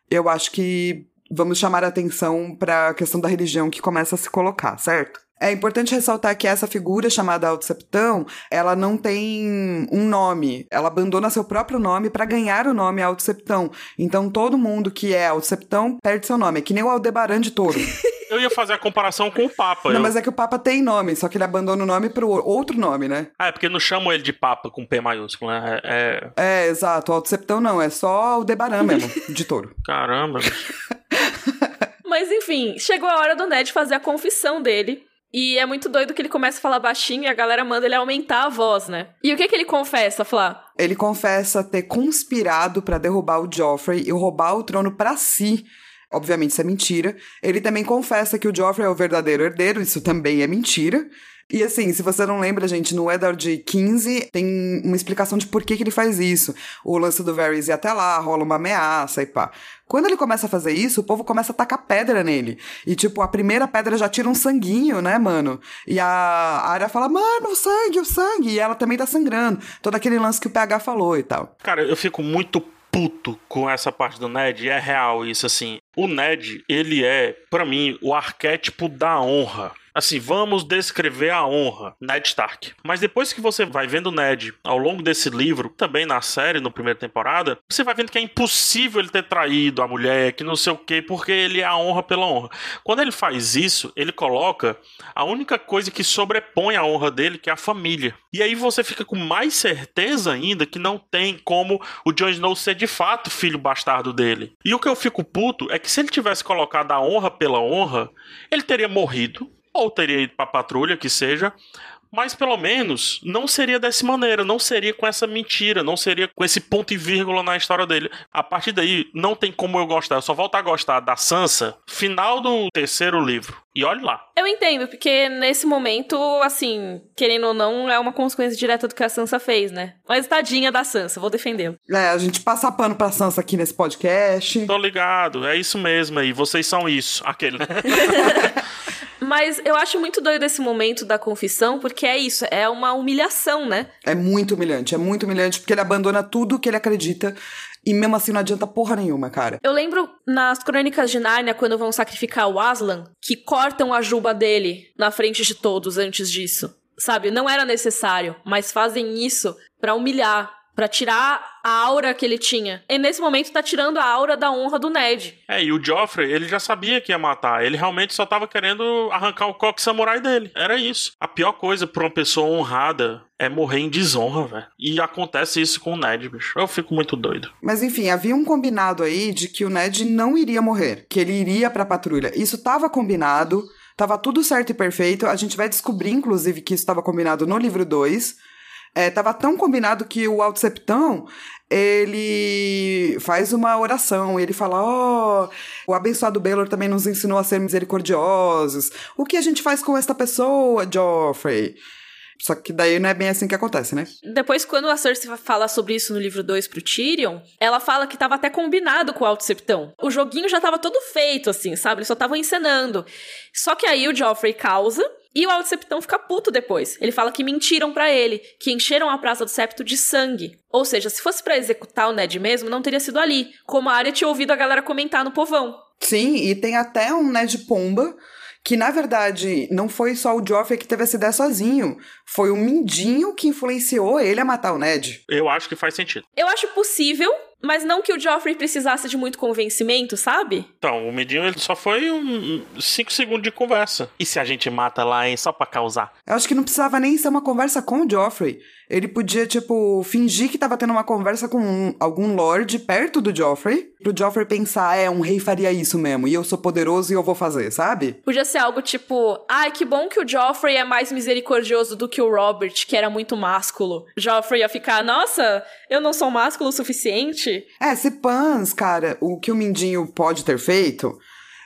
Eu acho que vamos chamar a atenção para a questão da religião que começa a se colocar, certo? É importante ressaltar que essa figura chamada Alto-Septão, ela não tem um nome. Ela abandona seu próprio nome para ganhar o nome Alto-Septão. Então todo mundo que é Alto-Septão perde seu nome. É que nem o Aldebaran de Touro. Eu ia fazer a comparação com o Papa. Não, eu... mas é que o Papa tem nome, só que ele abandona o nome pro outro nome, né? Ah, é porque não chamam ele de Papa com P maiúsculo, né? É, é... exato. O Alto-Septão não, é só o Aldebaran mesmo, de Touro. Caramba. mas enfim, chegou a hora do Ned fazer a confissão dele e é muito doido que ele começa a falar baixinho e a galera manda ele aumentar a voz, né? E o que que ele confessa, Flá? Ele confessa ter conspirado para derrubar o Joffrey e roubar o trono para si. Obviamente isso é mentira. Ele também confessa que o Joffrey é o verdadeiro herdeiro, isso também é mentira. E assim, se você não lembra, gente, no Eddard 15 tem uma explicação de por que, que ele faz isso. O lance do Varys ir até lá, rola uma ameaça e pá. Quando ele começa a fazer isso, o povo começa a tacar pedra nele. E, tipo, a primeira pedra já tira um sanguinho, né, mano? E a área fala, mano, o sangue, o sangue. E ela também tá sangrando. Todo aquele lance que o PH falou e tal. Cara, eu fico muito puto com essa parte do Ned, e é real isso, assim. O Ned, ele é, para mim, o arquétipo da honra. Assim, vamos descrever a honra, Ned Stark. Mas depois que você vai vendo Ned ao longo desse livro, também na série, na primeira temporada, você vai vendo que é impossível ele ter traído a mulher, que não sei o quê, porque ele é a honra pela honra. Quando ele faz isso, ele coloca a única coisa que sobrepõe a honra dele, que é a família. E aí você fica com mais certeza ainda que não tem como o Jon Snow ser de fato filho bastardo dele. E o que eu fico puto é que se ele tivesse colocado a honra pela honra, ele teria morrido ou teria ido para patrulha, que seja, mas pelo menos não seria dessa maneira, não seria com essa mentira, não seria com esse ponto e vírgula na história dele. A partir daí, não tem como eu gostar. Eu só volto a gostar da Sansa final do terceiro livro. E olhe lá. Eu entendo, porque nesse momento, assim, querendo ou não, é uma consequência direta do que a Sansa fez, né? Mas tadinha da Sansa, vou defendê-la. É, a gente passa pano pra Sansa aqui nesse podcast. Tô ligado, é isso mesmo aí. Vocês são isso. Aquele. Mas eu acho muito doido esse momento da confissão, porque é isso, é uma humilhação, né? É muito humilhante, é muito humilhante, porque ele abandona tudo que ele acredita e mesmo assim não adianta porra nenhuma, cara. Eu lembro nas crônicas de Nárnia, quando vão sacrificar o Aslan, que cortam a juba dele na frente de todos antes disso. Sabe? Não era necessário, mas fazem isso para humilhar, para tirar a aura que ele tinha. E nesse momento tá tirando a aura da honra do Ned. É, e o Joffrey, ele já sabia que ia matar. Ele realmente só tava querendo arrancar o coque samurai dele. Era isso. A pior coisa pra uma pessoa honrada é morrer em desonra, velho. E acontece isso com o Ned, bicho. Eu fico muito doido. Mas enfim, havia um combinado aí de que o Ned não iria morrer, que ele iria pra patrulha. Isso tava combinado. Tava tudo certo e perfeito. A gente vai descobrir, inclusive, que isso estava combinado no livro 2. É, tava tão combinado que o Alto Septão, ele faz uma oração, ele fala, ó, oh, o abençoado Baylor também nos ensinou a ser misericordiosos. O que a gente faz com esta pessoa, Joffrey? Só que daí não é bem assim que acontece, né? Depois, quando a Cersei fala sobre isso no livro 2 pro Tyrion, ela fala que tava até combinado com o Alto Septão. O joguinho já tava todo feito, assim, sabe? Eles só estavam encenando. Só que aí o Joffrey causa, e o Alto Septão fica puto depois. Ele fala que mentiram para ele, que encheram a Praça do Septo de sangue. Ou seja, se fosse para executar o Ned mesmo, não teria sido ali, como a área tinha ouvido a galera comentar no povão. Sim, e tem até um Ned Pomba que na verdade não foi só o Joffrey que teve essa ideia sozinho, foi o Mindinho que influenciou ele a matar o Ned. Eu acho que faz sentido. Eu acho possível, mas não que o Joffrey precisasse de muito convencimento, sabe? Então, o Mindinho ele só foi um 5 segundos de conversa. E se a gente mata lá, hein, só pra causar? Eu acho que não precisava nem ser uma conversa com o Joffrey. Ele podia, tipo, fingir que tava tendo uma conversa com um, algum lord perto do Joffrey, pro Joffrey pensar, é, um rei faria isso mesmo, e eu sou poderoso e eu vou fazer, sabe? Podia ser algo tipo, ai, que bom que o Joffrey é mais misericordioso do que o Robert, que era muito másculo. Joffrey ia ficar, nossa, eu não sou másculo o suficiente. É, se pans, cara, o que o Mindinho pode ter feito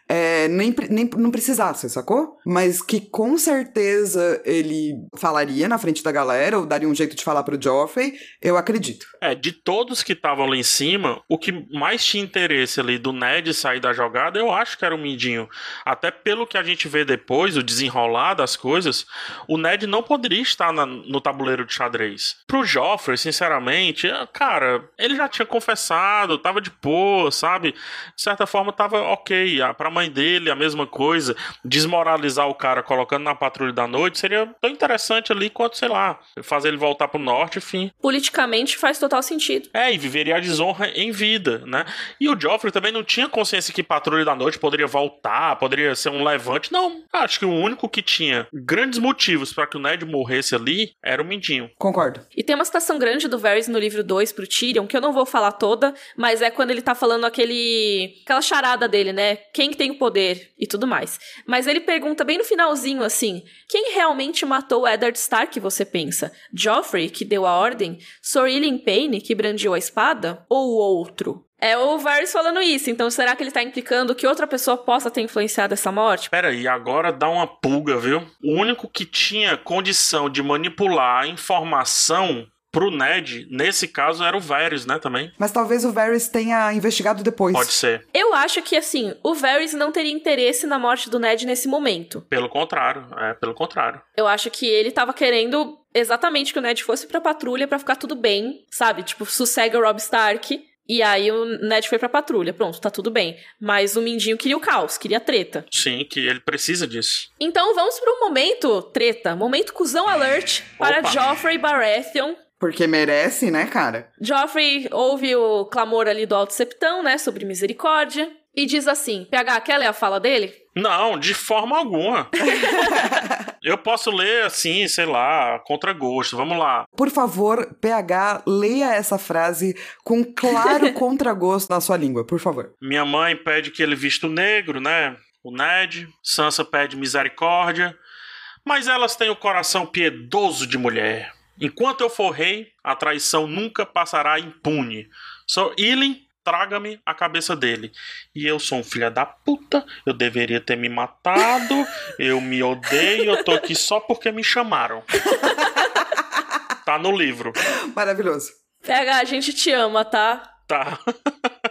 é, nem, nem não precisasse, sacou? Mas que com certeza ele falaria na frente da galera, ou daria um jeito de falar pro Joffrey, eu acredito. É, de todos que estavam lá em cima, o que mais tinha interesse ali do Ned sair da jogada, eu acho que era o Mindinho. Até pelo que a gente vê depois, o desenrolar das coisas, o Ned não poderia estar na, no tabuleiro de xadrez. Pro Joffrey, sinceramente, é, cara, ele já tinha confessado, tava de boa, sabe? De certa forma, tava ok. Pra mãe dele, a mesma coisa. O cara colocando na patrulha da noite seria tão interessante ali quanto, sei lá, fazer ele voltar pro norte, enfim. Politicamente faz total sentido. É, e viveria a desonra em vida, né? E o Joffrey também não tinha consciência que patrulha da noite poderia voltar, poderia ser um levante. Não, acho que o único que tinha grandes motivos para que o Ned morresse ali era o Mindinho. Concordo. E tem uma citação grande do Varys no livro 2 pro Tyrion, que eu não vou falar toda, mas é quando ele tá falando aquele aquela charada dele, né? Quem tem o poder e tudo mais. Mas ele pergunta bem no finalzinho assim: quem realmente matou Eddard Stark, você pensa? Joffrey, que deu a ordem? Sir Ilan Payne, que brandiu a espada? Ou outro? É o Varys falando isso, então será que ele tá implicando que outra pessoa possa ter influenciado essa morte? Pera aí, agora dá uma pulga, viu? O único que tinha condição de manipular a informação pro Ned, nesse caso, era o Varys, né, também. Mas talvez o Varys tenha investigado depois. Pode ser. Eu acho que, assim, o Varys não teria interesse na morte do Ned nesse momento. Pelo contrário, é, pelo contrário. Eu acho que ele tava querendo exatamente que o Ned fosse pra patrulha para ficar tudo bem, sabe? Tipo, sossega o Rob Stark. E aí o Ned foi pra patrulha. Pronto, tá tudo bem. Mas o Mindinho queria o caos, queria treta. Sim, que ele precisa disso. Então vamos pro momento treta. Momento cuzão alert para Opa. Joffrey Baratheon. Porque merece, né, cara? Joffrey ouve o clamor ali do Alto Septão, né, sobre misericórdia. E diz assim, PH, aquela é a fala dele? Não, de forma alguma. Eu posso ler assim, sei lá, contra gosto. Vamos lá. Por favor, PH, leia essa frase com claro contragosto na sua língua, por favor. Minha mãe pede que ele vista o negro, né? O Ned. Sansa pede misericórdia. Mas elas têm o coração piedoso de mulher. Enquanto eu for rei, a traição nunca passará impune. Só Ilen traga-me a cabeça dele. E eu sou um filho da puta, eu deveria ter me matado, eu me odeio, eu tô aqui só porque me chamaram. Tá no livro. Maravilhoso. PH, a gente te ama, tá? Tá.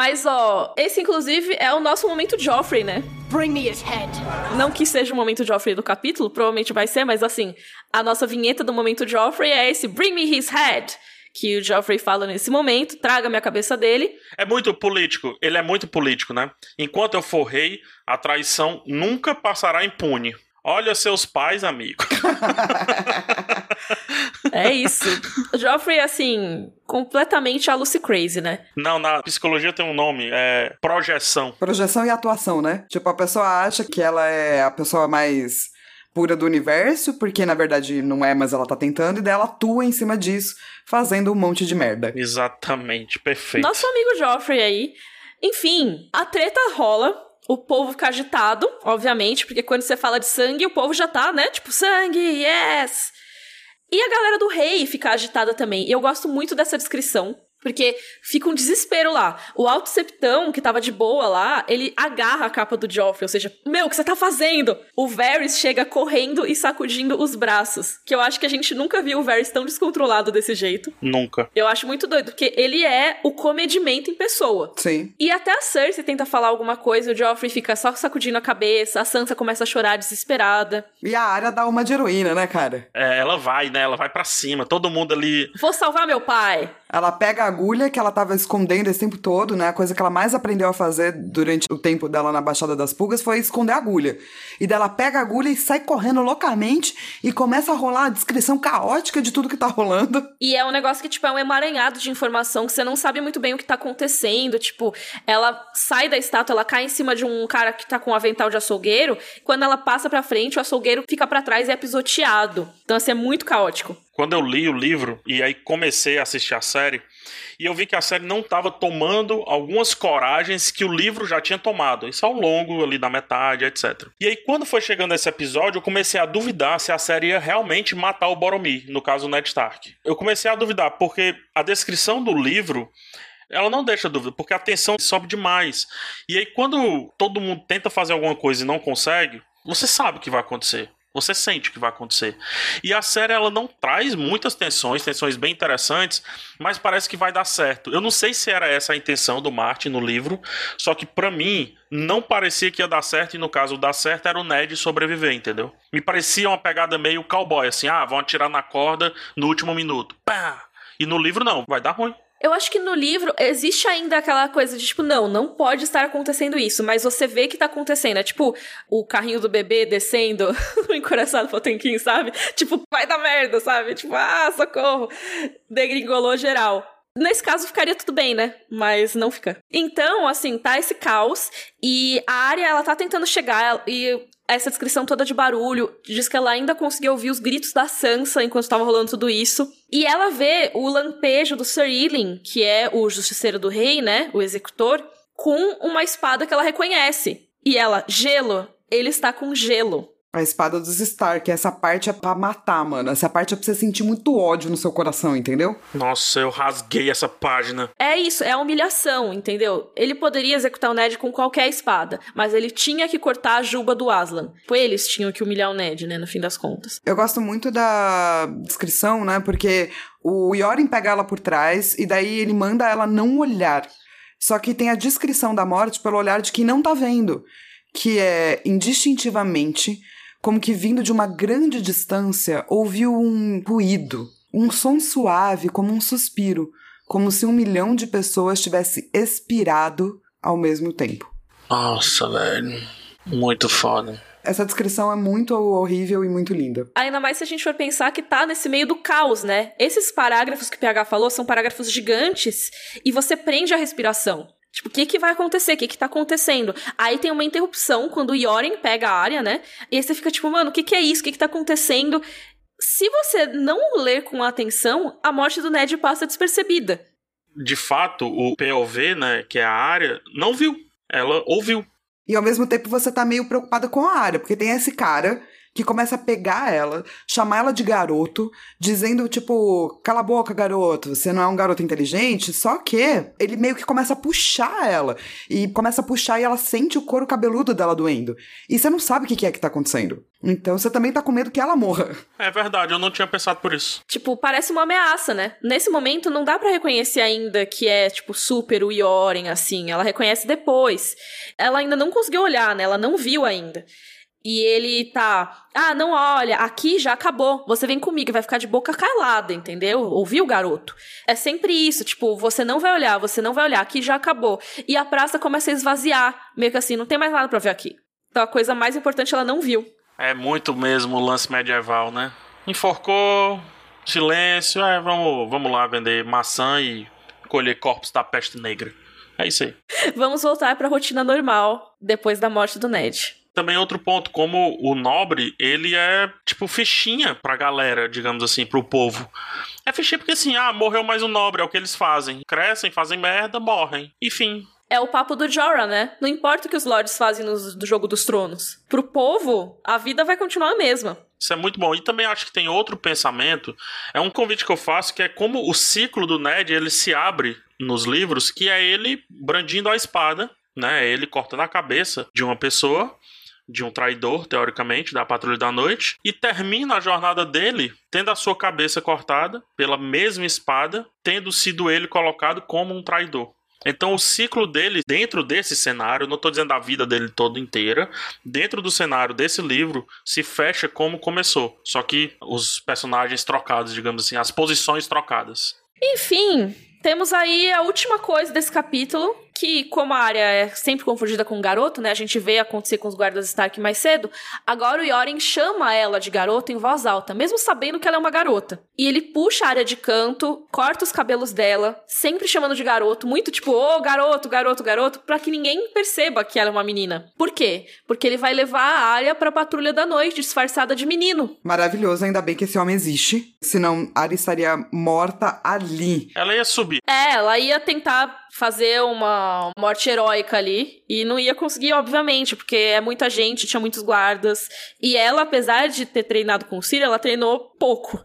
Mas, ó, esse inclusive é o nosso momento Joffrey, né? Bring me his head. Não que seja o momento Joffrey do capítulo, provavelmente vai ser, mas assim, a nossa vinheta do momento Joffrey é esse Bring me his head. Que o Joffrey fala nesse momento, traga-me a cabeça dele. É muito político, ele é muito político, né? Enquanto eu for rei, a traição nunca passará impune. Olha seus pais, amigo. É isso. o Joffrey, assim, completamente a Lucy Crazy, né? Não, na psicologia tem um nome, é projeção. Projeção e atuação, né? Tipo, a pessoa acha que ela é a pessoa mais pura do universo, porque na verdade não é, mas ela tá tentando, e daí ela atua em cima disso, fazendo um monte de merda. Exatamente, perfeito. Nosso amigo Joffrey aí. Enfim, a treta rola. O povo fica agitado, obviamente, porque quando você fala de sangue, o povo já tá, né? Tipo, sangue, yes! E a galera do rei fica agitada também. E eu gosto muito dessa descrição. Porque fica um desespero lá. O Alto Septão, que tava de boa lá, ele agarra a capa do Joffrey. Ou seja, meu, o que você tá fazendo? O Varys chega correndo e sacudindo os braços. Que eu acho que a gente nunca viu o Varys tão descontrolado desse jeito. Nunca. Eu acho muito doido, porque ele é o comedimento em pessoa. Sim. E até a Cersei tenta falar alguma coisa, o Joffrey fica só sacudindo a cabeça, a Sansa começa a chorar desesperada. E a área dá uma de heroína, né, cara? É, ela vai, né? Ela vai pra cima. Todo mundo ali. Vou salvar meu pai! Ela pega a agulha que ela tava escondendo esse tempo todo, né? A coisa que ela mais aprendeu a fazer durante o tempo dela na Baixada das Pulgas foi esconder a agulha. E daí ela pega a agulha e sai correndo loucamente e começa a rolar a descrição caótica de tudo que tá rolando. E é um negócio que, tipo, é um emaranhado de informação que você não sabe muito bem o que tá acontecendo. Tipo, ela sai da estátua, ela cai em cima de um cara que tá com um avental de açougueiro. Quando ela passa pra frente, o açougueiro fica pra trás e é pisoteado. Então, assim, é muito caótico. Quando eu li o livro e aí comecei a assistir a série, e eu vi que a série não estava tomando algumas coragens que o livro já tinha tomado. Isso ao longo ali da metade, etc. E aí, quando foi chegando esse episódio, eu comecei a duvidar se a série ia realmente matar o Boromir, no caso o Ned Stark. Eu comecei a duvidar, porque a descrição do livro ela não deixa dúvida, porque a tensão sobe demais. E aí, quando todo mundo tenta fazer alguma coisa e não consegue, você sabe o que vai acontecer. Você sente o que vai acontecer. E a série ela não traz muitas tensões, tensões bem interessantes, mas parece que vai dar certo. Eu não sei se era essa a intenção do Martin no livro, só que para mim não parecia que ia dar certo e no caso dar certo era o Ned sobreviver, entendeu? Me parecia uma pegada meio cowboy assim, ah, vão atirar na corda no último minuto. Pá! E no livro não, vai dar ruim. Eu acho que no livro existe ainda aquela coisa de tipo, não, não pode estar acontecendo isso, mas você vê que tá acontecendo. É tipo o carrinho do bebê descendo no encoraçado Potemkin, sabe? Tipo, vai dar merda, sabe? Tipo, ah, socorro. Degringolou geral. Nesse caso ficaria tudo bem, né? Mas não fica. Então, assim, tá esse caos e a área ela tá tentando chegar e essa descrição toda de barulho diz que ela ainda conseguiu ouvir os gritos da Sansa enquanto estava rolando tudo isso. E ela vê o lampejo do Sir Ilyn, que é o justiceiro do rei, né? O executor, com uma espada que ela reconhece. E ela, gelo, ele está com gelo. A espada dos Stark, essa parte é pra matar, mano. Essa parte é pra você sentir muito ódio no seu coração, entendeu? Nossa, eu rasguei essa página. É isso, é a humilhação, entendeu? Ele poderia executar o Ned com qualquer espada, mas ele tinha que cortar a juba do Aslan. Foi eles tinham que humilhar o Ned, né, no fim das contas. Eu gosto muito da descrição, né? Porque o Yorin pega ela por trás e daí ele manda ela não olhar. Só que tem a descrição da morte pelo olhar de quem não tá vendo, que é indistintivamente como que vindo de uma grande distância, ouviu um ruído, um som suave como um suspiro, como se um milhão de pessoas tivesse expirado ao mesmo tempo. Nossa, velho. Muito foda. Essa descrição é muito horrível e muito linda. Ainda mais se a gente for pensar que tá nesse meio do caos, né? Esses parágrafos que o PH falou são parágrafos gigantes e você prende a respiração. Tipo, o que que vai acontecer? O que que tá acontecendo? Aí tem uma interrupção quando o Yoren pega a área, né? E aí você fica tipo, mano, o que que é isso? O que que tá acontecendo? Se você não ler com atenção, a morte do Ned passa despercebida. De fato, o POV, né, que é a área, não viu. Ela ouviu. E ao mesmo tempo você tá meio preocupada com a área, porque tem esse cara que começa a pegar ela, chamar ela de garoto, dizendo tipo, cala a boca, garoto, você não é um garoto inteligente, só que ele meio que começa a puxar ela, e começa a puxar e ela sente o couro cabeludo dela doendo. E você não sabe o que é que tá acontecendo. Então você também tá com medo que ela morra. É verdade, eu não tinha pensado por isso. Tipo, parece uma ameaça, né? Nesse momento não dá para reconhecer ainda que é, tipo, super o Yoren, assim. Ela reconhece depois. Ela ainda não conseguiu olhar, né? Ela não viu ainda. E ele tá, ah, não olha, aqui já acabou. Você vem comigo, vai ficar de boca calada, entendeu? Ouviu, garoto? É sempre isso, tipo, você não vai olhar, você não vai olhar, aqui já acabou. E a praça começa a esvaziar, meio que assim, não tem mais nada para ver aqui. Então a coisa mais importante ela não viu. É muito mesmo o lance medieval, né? Enforcou, silêncio, é, vamos, vamos lá vender maçã e colher corpos da peste negra. É isso aí. Vamos voltar para a rotina normal depois da morte do Ned também outro ponto, como o nobre, ele é tipo fichinha pra galera, digamos assim, pro povo. É fichinha porque assim, ah, morreu mais um nobre, é o que eles fazem. Crescem, fazem merda, morrem. Enfim. É o papo do Jorah, né? Não importa o que os lords fazem no, do Jogo dos Tronos. Pro povo, a vida vai continuar a mesma. Isso é muito bom. E também acho que tem outro pensamento. É um convite que eu faço que é como o ciclo do Ned ele se abre nos livros, que é ele brandindo a espada, né? Ele cortando a cabeça de uma pessoa de um traidor, teoricamente, da Patrulha da Noite, e termina a jornada dele tendo a sua cabeça cortada pela mesma espada, tendo sido ele colocado como um traidor. Então o ciclo dele dentro desse cenário, não estou dizendo a vida dele toda inteira, dentro do cenário desse livro se fecha como começou, só que os personagens trocados, digamos assim, as posições trocadas. Enfim, temos aí a última coisa desse capítulo, que como a área é sempre confundida com garoto, né? A gente vê acontecer com os guardas Stark mais cedo. Agora o Yoren chama ela de garota em voz alta, mesmo sabendo que ela é uma garota. E ele puxa a área de canto, corta os cabelos dela, sempre chamando de garoto, muito tipo, ô oh, garoto, garoto, garoto, para que ninguém perceba que ela é uma menina. Por quê? Porque ele vai levar a área pra patrulha da noite, disfarçada de menino. Maravilhoso, ainda bem que esse homem existe. Senão a área estaria morta ali. Ela ia subir. É, ela ia tentar fazer uma morte heróica ali. E não ia conseguir, obviamente, porque é muita gente, tinha muitos guardas. E ela, apesar de ter treinado com o Ciri, ela treinou pouco,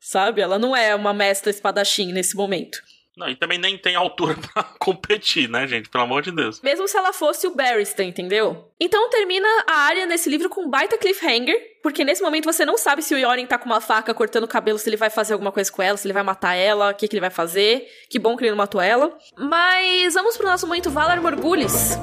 sabe? Ela não é uma mestra espadachim nesse momento. Não, e também nem tem altura pra competir, né, gente? Pelo amor de Deus. Mesmo se ela fosse o Barristan, entendeu? Então termina a área nesse livro com um baita cliffhanger, porque nesse momento você não sabe se o Yoren tá com uma faca cortando o cabelo, se ele vai fazer alguma coisa com ela, se ele vai matar ela, o que, que ele vai fazer. Que bom que ele não matou ela. Mas vamos pro nosso momento Valar Morgulis.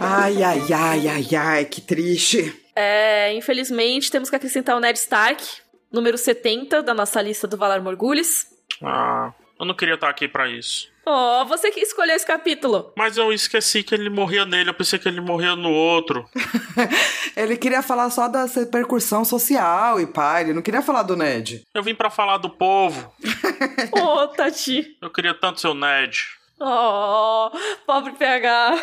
Ai, ai, ai, ai, ai, que triste. É, infelizmente, temos que acrescentar o Ned Stark, número 70 da nossa lista do Valar Morgulis. Ah, eu não queria estar aqui para isso. Oh, você que escolheu esse capítulo. Mas eu esqueci que ele morria nele, eu pensei que ele morria no outro. ele queria falar só da repercussão social e pai, ele não queria falar do Ned. Eu vim para falar do povo. oh, Tati. Eu queria tanto ser o Ned. Oh, pobre PH.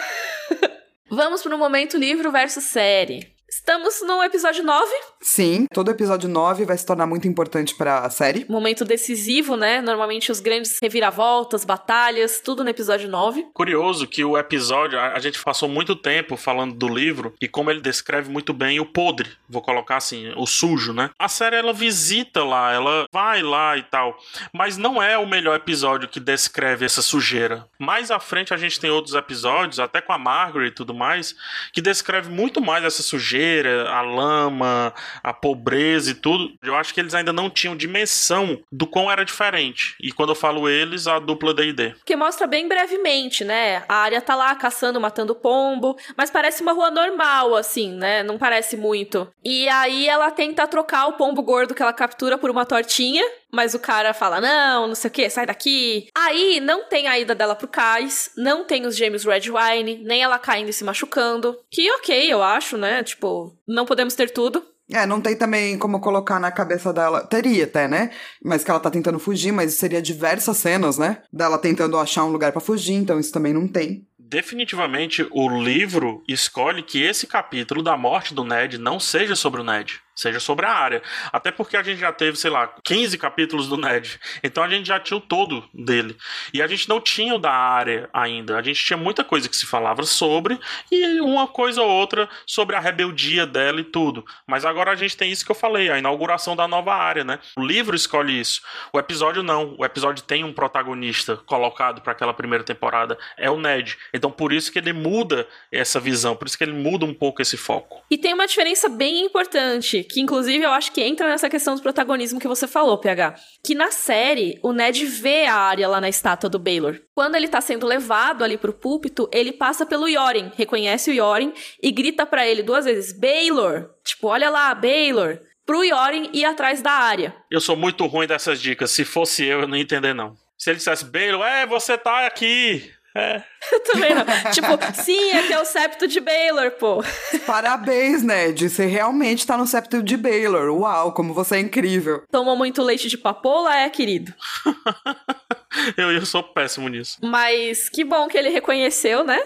Vamos para o momento livro versus série. Estamos no episódio 9. Sim, todo episódio 9 vai se tornar muito importante para a série. Momento decisivo, né? Normalmente os grandes reviravoltas, batalhas, tudo no episódio 9. Curioso que o episódio, a, gente passou muito tempo falando do livro e como ele descreve muito bem o podre, vou colocar assim, o sujo, né? A série ela visita lá, ela vai lá e tal, mas não é o melhor episódio que descreve essa sujeira. Mais à frente a gente tem outros episódios, até com a Margaret e tudo mais, que descreve muito mais essa sujeira a lama, a pobreza e tudo, eu acho que eles ainda não tinham dimensão do quão era diferente. E quando eu falo eles, a dupla D&D. Que mostra bem brevemente, né? A área tá lá caçando, matando pombo, mas parece uma rua normal, assim, né? Não parece muito. E aí ela tenta trocar o pombo gordo que ela captura por uma tortinha, mas o cara fala: não, não sei o que, sai daqui. Aí não tem a ida dela pro cais, não tem os gêmeos Redwine, nem ela caindo e se machucando. Que ok, eu acho, né? Tipo, não podemos ter tudo. É, não tem também como colocar na cabeça dela. Teria até, né? Mas que ela tá tentando fugir, mas seria diversas cenas, né? Dela tentando achar um lugar para fugir, então isso também não tem definitivamente o livro escolhe que esse capítulo da morte do Ned não seja sobre o Ned seja sobre a área. Até porque a gente já teve, sei lá, 15 capítulos do Ned. Então a gente já tinha o todo dele. E a gente não tinha o da área ainda. A gente tinha muita coisa que se falava sobre e uma coisa ou outra sobre a rebeldia dela e tudo. Mas agora a gente tem isso que eu falei, a inauguração da nova área, né? O livro escolhe isso. O episódio não. O episódio tem um protagonista colocado para aquela primeira temporada. É o Ned. Então por isso que ele muda essa visão, por isso que ele muda um pouco esse foco. E tem uma diferença bem importante que inclusive eu acho que entra nessa questão do protagonismo que você falou, PH. Que na série, o Ned vê a área lá na estátua do Baylor. Quando ele tá sendo levado ali pro púlpito, ele passa pelo Yoren, reconhece o Yoren e grita para ele duas vezes: Baylor! Tipo, olha lá, Baylor! Pro Yoren ir atrás da área. Eu sou muito ruim dessas dicas. Se fosse eu, eu não ia entender, não. Se ele dissesse, Baylor, é, você tá aqui. É. Também não. tipo, sim, aqui é o septo de Baylor, pô. Parabéns, Ned. Você realmente tá no septo de Baylor. Uau, como você é incrível. Tomou muito leite de papoula, é, querido? eu, eu sou péssimo nisso. Mas que bom que ele reconheceu, né?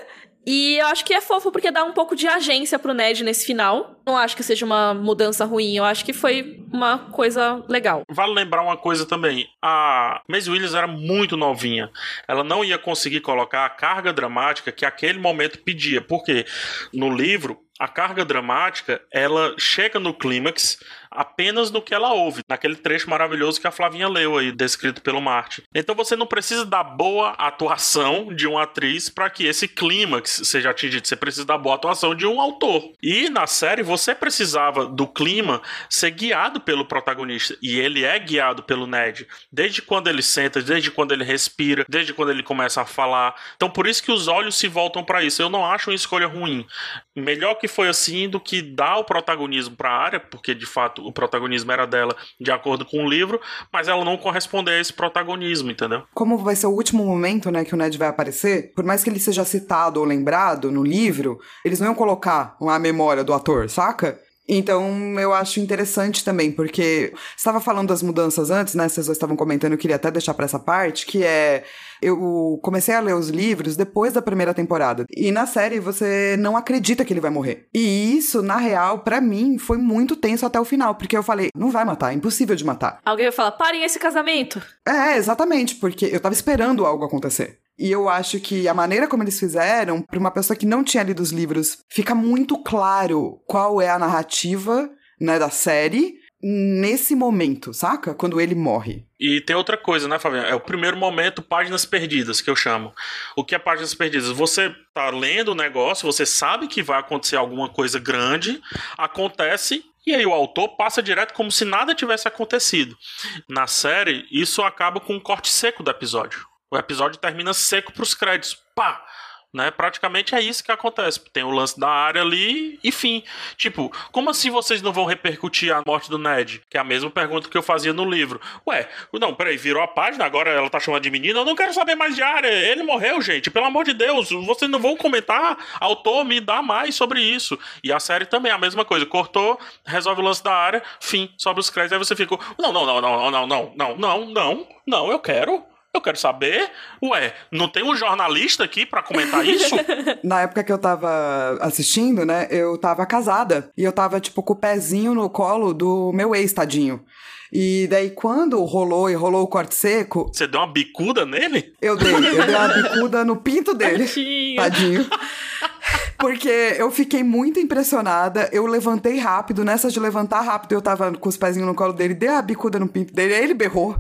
E eu acho que é fofo porque dá um pouco de agência pro Ned nesse final. Não acho que seja uma mudança ruim, eu acho que foi uma coisa legal. Vale lembrar uma coisa também: a Maisie Williams era muito novinha. Ela não ia conseguir colocar a carga dramática que aquele momento pedia. Porque no livro, a carga dramática ela chega no clímax apenas no que ela ouve, naquele trecho maravilhoso que a Flavinha leu aí, descrito pelo Marte. Então você não precisa da boa atuação de uma atriz para que esse clímax seja atingido. Você precisa da boa atuação de um autor. E na série você precisava do clima ser guiado pelo protagonista. E ele é guiado pelo Ned. Desde quando ele senta, desde quando ele respira, desde quando ele começa a falar. Então por isso que os olhos se voltam para isso. Eu não acho uma escolha ruim. Melhor que foi assim do que dar o protagonismo para a área, porque de fato o protagonismo era dela de acordo com o livro, mas ela não corresponde a esse protagonismo, entendeu? Como vai ser o último momento, né, que o Ned vai aparecer, por mais que ele seja citado ou lembrado no livro, eles não iam colocar a memória do ator, saca? Então, eu acho interessante também, porque estava falando das mudanças antes, né? Vocês estavam comentando, eu queria até deixar para essa parte, que é eu comecei a ler os livros depois da primeira temporada. E na série você não acredita que ele vai morrer. E isso, na real, para mim, foi muito tenso até o final, porque eu falei, não vai matar, é impossível de matar. Alguém vai falar, parem esse casamento. É, exatamente, porque eu tava esperando algo acontecer. E eu acho que a maneira como eles fizeram, para uma pessoa que não tinha lido os livros, fica muito claro qual é a narrativa né, da série nesse momento, saca? Quando ele morre. E tem outra coisa, né, Fabiano? É o primeiro momento, páginas perdidas, que eu chamo. O que é páginas perdidas? Você tá lendo o negócio, você sabe que vai acontecer alguma coisa grande, acontece e aí o autor passa direto como se nada tivesse acontecido. Na série, isso acaba com um corte seco do episódio. O episódio termina seco pros créditos. Pá! Né? Praticamente é isso que acontece. Tem o lance da área ali e fim. Tipo, como assim vocês não vão repercutir a morte do Ned? Que é a mesma pergunta que eu fazia no livro. Ué, não, peraí, virou a página, agora ela tá chamando de menina. Eu não quero saber mais de área. Ele morreu, gente. Pelo amor de Deus, vocês não vão comentar. Autor, me dá mais sobre isso. E a série também é a mesma coisa. Cortou, resolve o lance da área, fim, sobe os créditos. Aí você fica, não, não, não, não, não, não, não, não, não, não, eu quero. Eu quero saber. Ué, não tem um jornalista aqui para comentar isso? Na época que eu tava assistindo, né, eu tava casada. E eu tava, tipo, com o pezinho no colo do meu ex, tadinho. E daí, quando rolou e rolou o corte seco. Você deu uma bicuda nele? Eu dei, eu dei uma bicuda no pinto dele. Tadinho. Tadinho. Porque eu fiquei muito impressionada. Eu levantei rápido. Nessa de levantar rápido, eu tava com os pezinhos no colo dele, dei a bicuda no pinto dele, aí ele berrou.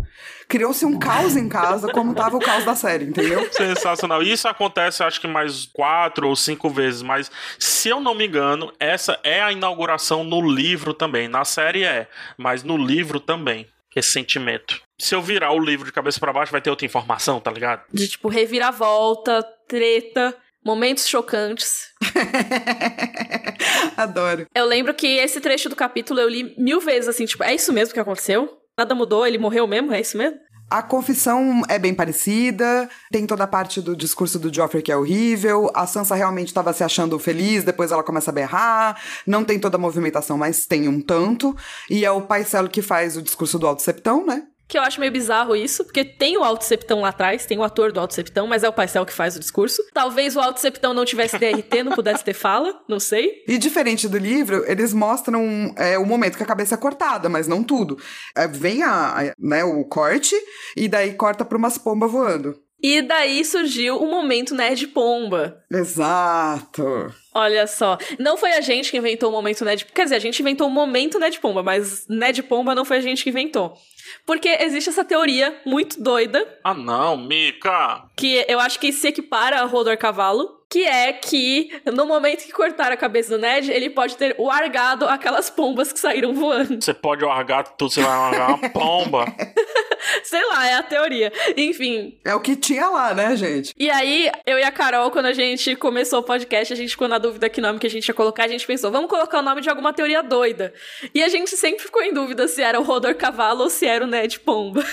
Criou-se um caos em casa, como tava o caos da série, entendeu? Sensacional. Isso acontece, acho que mais quatro ou cinco vezes, mas se eu não me engano, essa é a inauguração no livro também. Na série é, mas no livro também. Esse sentimento. Se eu virar o livro de cabeça para baixo, vai ter outra informação, tá ligado? De tipo, reviravolta, treta. Momentos chocantes. Adoro. Eu lembro que esse trecho do capítulo eu li mil vezes, assim, tipo, é isso mesmo que aconteceu? Nada mudou, ele morreu mesmo? É isso mesmo? A confissão é bem parecida, tem toda a parte do discurso do Joffrey que é horrível, a Sansa realmente estava se achando feliz, depois ela começa a berrar, não tem toda a movimentação, mas tem um tanto, e é o Paiselo que faz o discurso do Alto Septão, né? Que eu acho meio bizarro isso, porque tem o Alto Septão lá atrás, tem o ator do Alto Septão, mas é o Paisel que faz o discurso. Talvez o Alto Septão não tivesse DRT, não pudesse ter fala, não sei. E diferente do livro, eles mostram é, o momento que a cabeça é cortada, mas não tudo. É, vem a, a, né, o corte, e daí corta pra umas pombas voando. E daí surgiu o momento Nerd Pomba. Exato. Olha só, não foi a gente que inventou o momento Ned. Quer dizer, a gente inventou o momento Ned Pomba, mas Ned Pomba não foi a gente que inventou. Porque existe essa teoria muito doida. Ah, não, Mika! Que eu acho que se equipara a Rodor Cavalo. Que é que no momento que cortar a cabeça do Ned, ele pode ter largado aquelas pombas que saíram voando. Você pode largar tudo, você vai largar uma pomba. Sei lá, é a teoria. Enfim. É o que tinha lá, né, gente? E aí, eu e a Carol, quando a gente começou o podcast, a gente ficou na dúvida que nome que a gente ia colocar. A gente pensou, vamos colocar o nome de alguma teoria doida. E a gente sempre ficou em dúvida se era o Rodor Cavalo ou se era o Ned Pomba.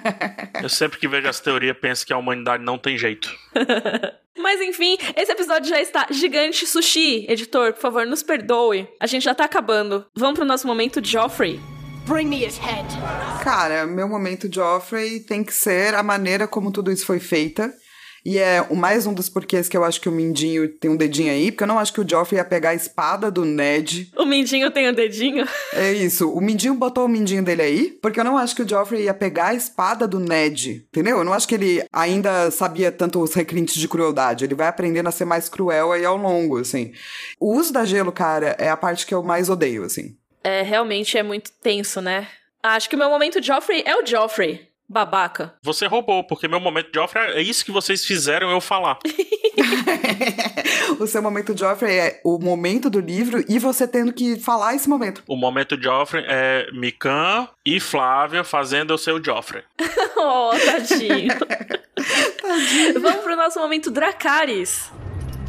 Eu sempre que vejo essa teoria penso que a humanidade não tem jeito. Mas enfim, esse episódio já está gigante sushi. Editor, por favor, nos perdoe. A gente já tá acabando. Vamos pro nosso momento Joffrey. Bring me his head. Cara, meu momento Joffrey tem que ser a maneira como tudo isso foi feita. E é o mais um dos porquês que eu acho que o Mindinho tem um dedinho aí, porque eu não acho que o Joffrey ia pegar a espada do Ned. O Mindinho tem o um dedinho? É isso. O Mindinho botou o Mindinho dele aí, porque eu não acho que o Joffrey ia pegar a espada do Ned, entendeu? Eu não acho que ele ainda sabia tanto os requintes de crueldade. Ele vai aprendendo a ser mais cruel aí ao longo, assim. O uso da gelo, cara, é a parte que eu mais odeio, assim. É, realmente é muito tenso, né? Acho que o meu momento Joffrey é o Joffrey. Babaca. Você roubou, porque meu momento Joffrey é isso que vocês fizeram eu falar. o seu momento Joffrey é o momento do livro e você tendo que falar esse momento. O momento Joffrey é Mikan e Flávia fazendo o seu Joffrey. oh, tadinho. tadinho. Vamos pro nosso momento Dracarys.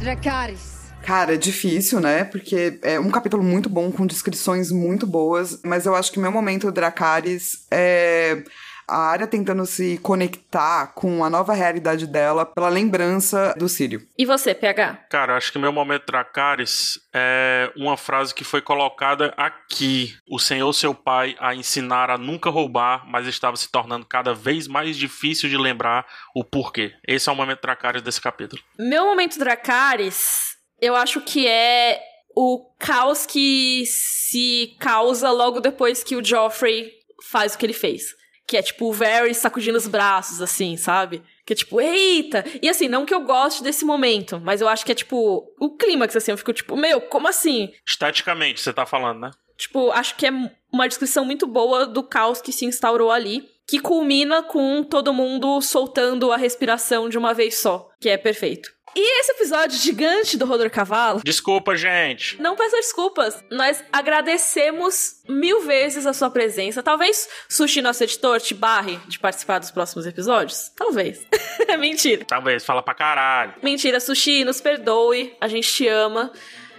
Dracarys. Cara, é difícil, né? Porque é um capítulo muito bom, com descrições muito boas, mas eu acho que meu momento Dracarys é a área tentando se conectar com a nova realidade dela pela lembrança do Sírio. E você, PH? Cara, acho que meu momento Dracarys é uma frase que foi colocada aqui. O Senhor, seu pai, a ensinar a nunca roubar, mas estava se tornando cada vez mais difícil de lembrar o porquê. Esse é o momento Dracarys desse capítulo. Meu momento Dracarys, eu acho que é o caos que se causa logo depois que o Joffrey faz o que ele fez. Que é tipo o Varys sacudindo os braços, assim, sabe? Que é tipo, eita! E assim, não que eu goste desse momento, mas eu acho que é tipo o clímax, assim, eu fico tipo, meu, como assim? Esteticamente, você tá falando, né? Tipo, acho que é uma descrição muito boa do caos que se instaurou ali. Que culmina com todo mundo soltando a respiração de uma vez só, que é perfeito. E esse episódio gigante do Rodor Cavalo. Desculpa, gente. Não peça desculpas. Nós agradecemos mil vezes a sua presença. Talvez Sushi, nosso editor, te barre de participar dos próximos episódios? Talvez. É Mentira. Talvez, fala pra caralho. Mentira, Sushi, nos perdoe. A gente te ama.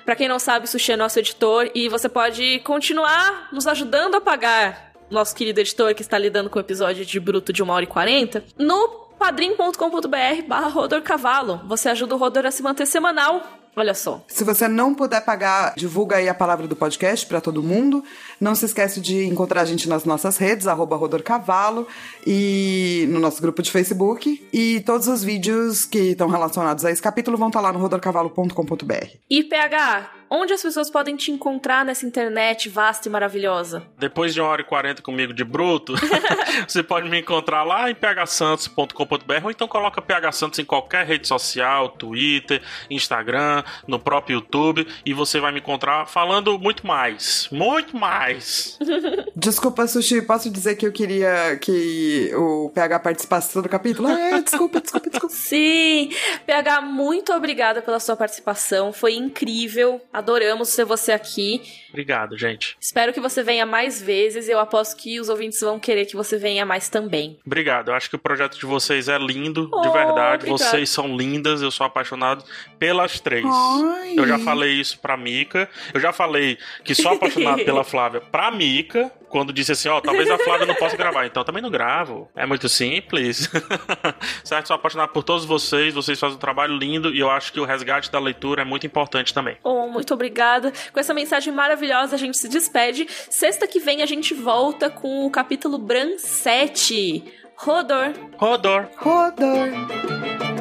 Pra quem não sabe, Sushi é nosso editor e você pode continuar nos ajudando a pagar nosso querido editor que está lidando com o episódio de Bruto de 1 hora e 40 no padrim.com.br barra Rodor Cavalo. Você ajuda o Rodor a se manter semanal. Olha só. Se você não puder pagar, divulga aí a palavra do podcast para todo mundo. Não se esquece de encontrar a gente nas nossas redes, arroba Rodor Cavalo, e no nosso grupo de Facebook. E todos os vídeos que estão relacionados a esse capítulo vão estar lá no rodorcavalo.com.br. E PH, onde as pessoas podem te encontrar nessa internet vasta e maravilhosa? Depois de uma hora e quarenta comigo de bruto, você pode me encontrar lá em phsantos.com.br ou então coloca PH Santos em qualquer rede social, Twitter, Instagram, no próprio YouTube e você vai me encontrar falando muito mais. Muito mais. Desculpa, Sushi, posso dizer que eu queria que o PH participasse todo o capítulo? Ah, é, desculpa, desculpa, desculpa. Sim! PH, muito obrigada pela sua participação. Foi incrível. Adoramos ter você aqui. Obrigado, gente. Espero que você venha mais vezes. Eu aposto que os ouvintes vão querer que você venha mais também. Obrigado. Eu acho que o projeto de vocês é lindo, Oh, de verdade. obrigada. Vocês são lindas. Eu sou apaixonado pelas três. Ai. Eu já falei isso pra Mica. Eu já falei que sou apaixonado pela Flávia pra Mica. Quando disse assim, ó, talvez a Flávia não possa gravar. Então também não gravo. É muito simples. certo? Sou apaixonado por todos vocês. Vocês fazem um trabalho lindo. E eu acho que o resgate da leitura é muito importante também. Oh, muito obrigada. Com essa mensagem maravilhosa, a gente se despede. Sexta que vem a gente volta com o capítulo Bran 7. Rodor. Rodor. Rodor.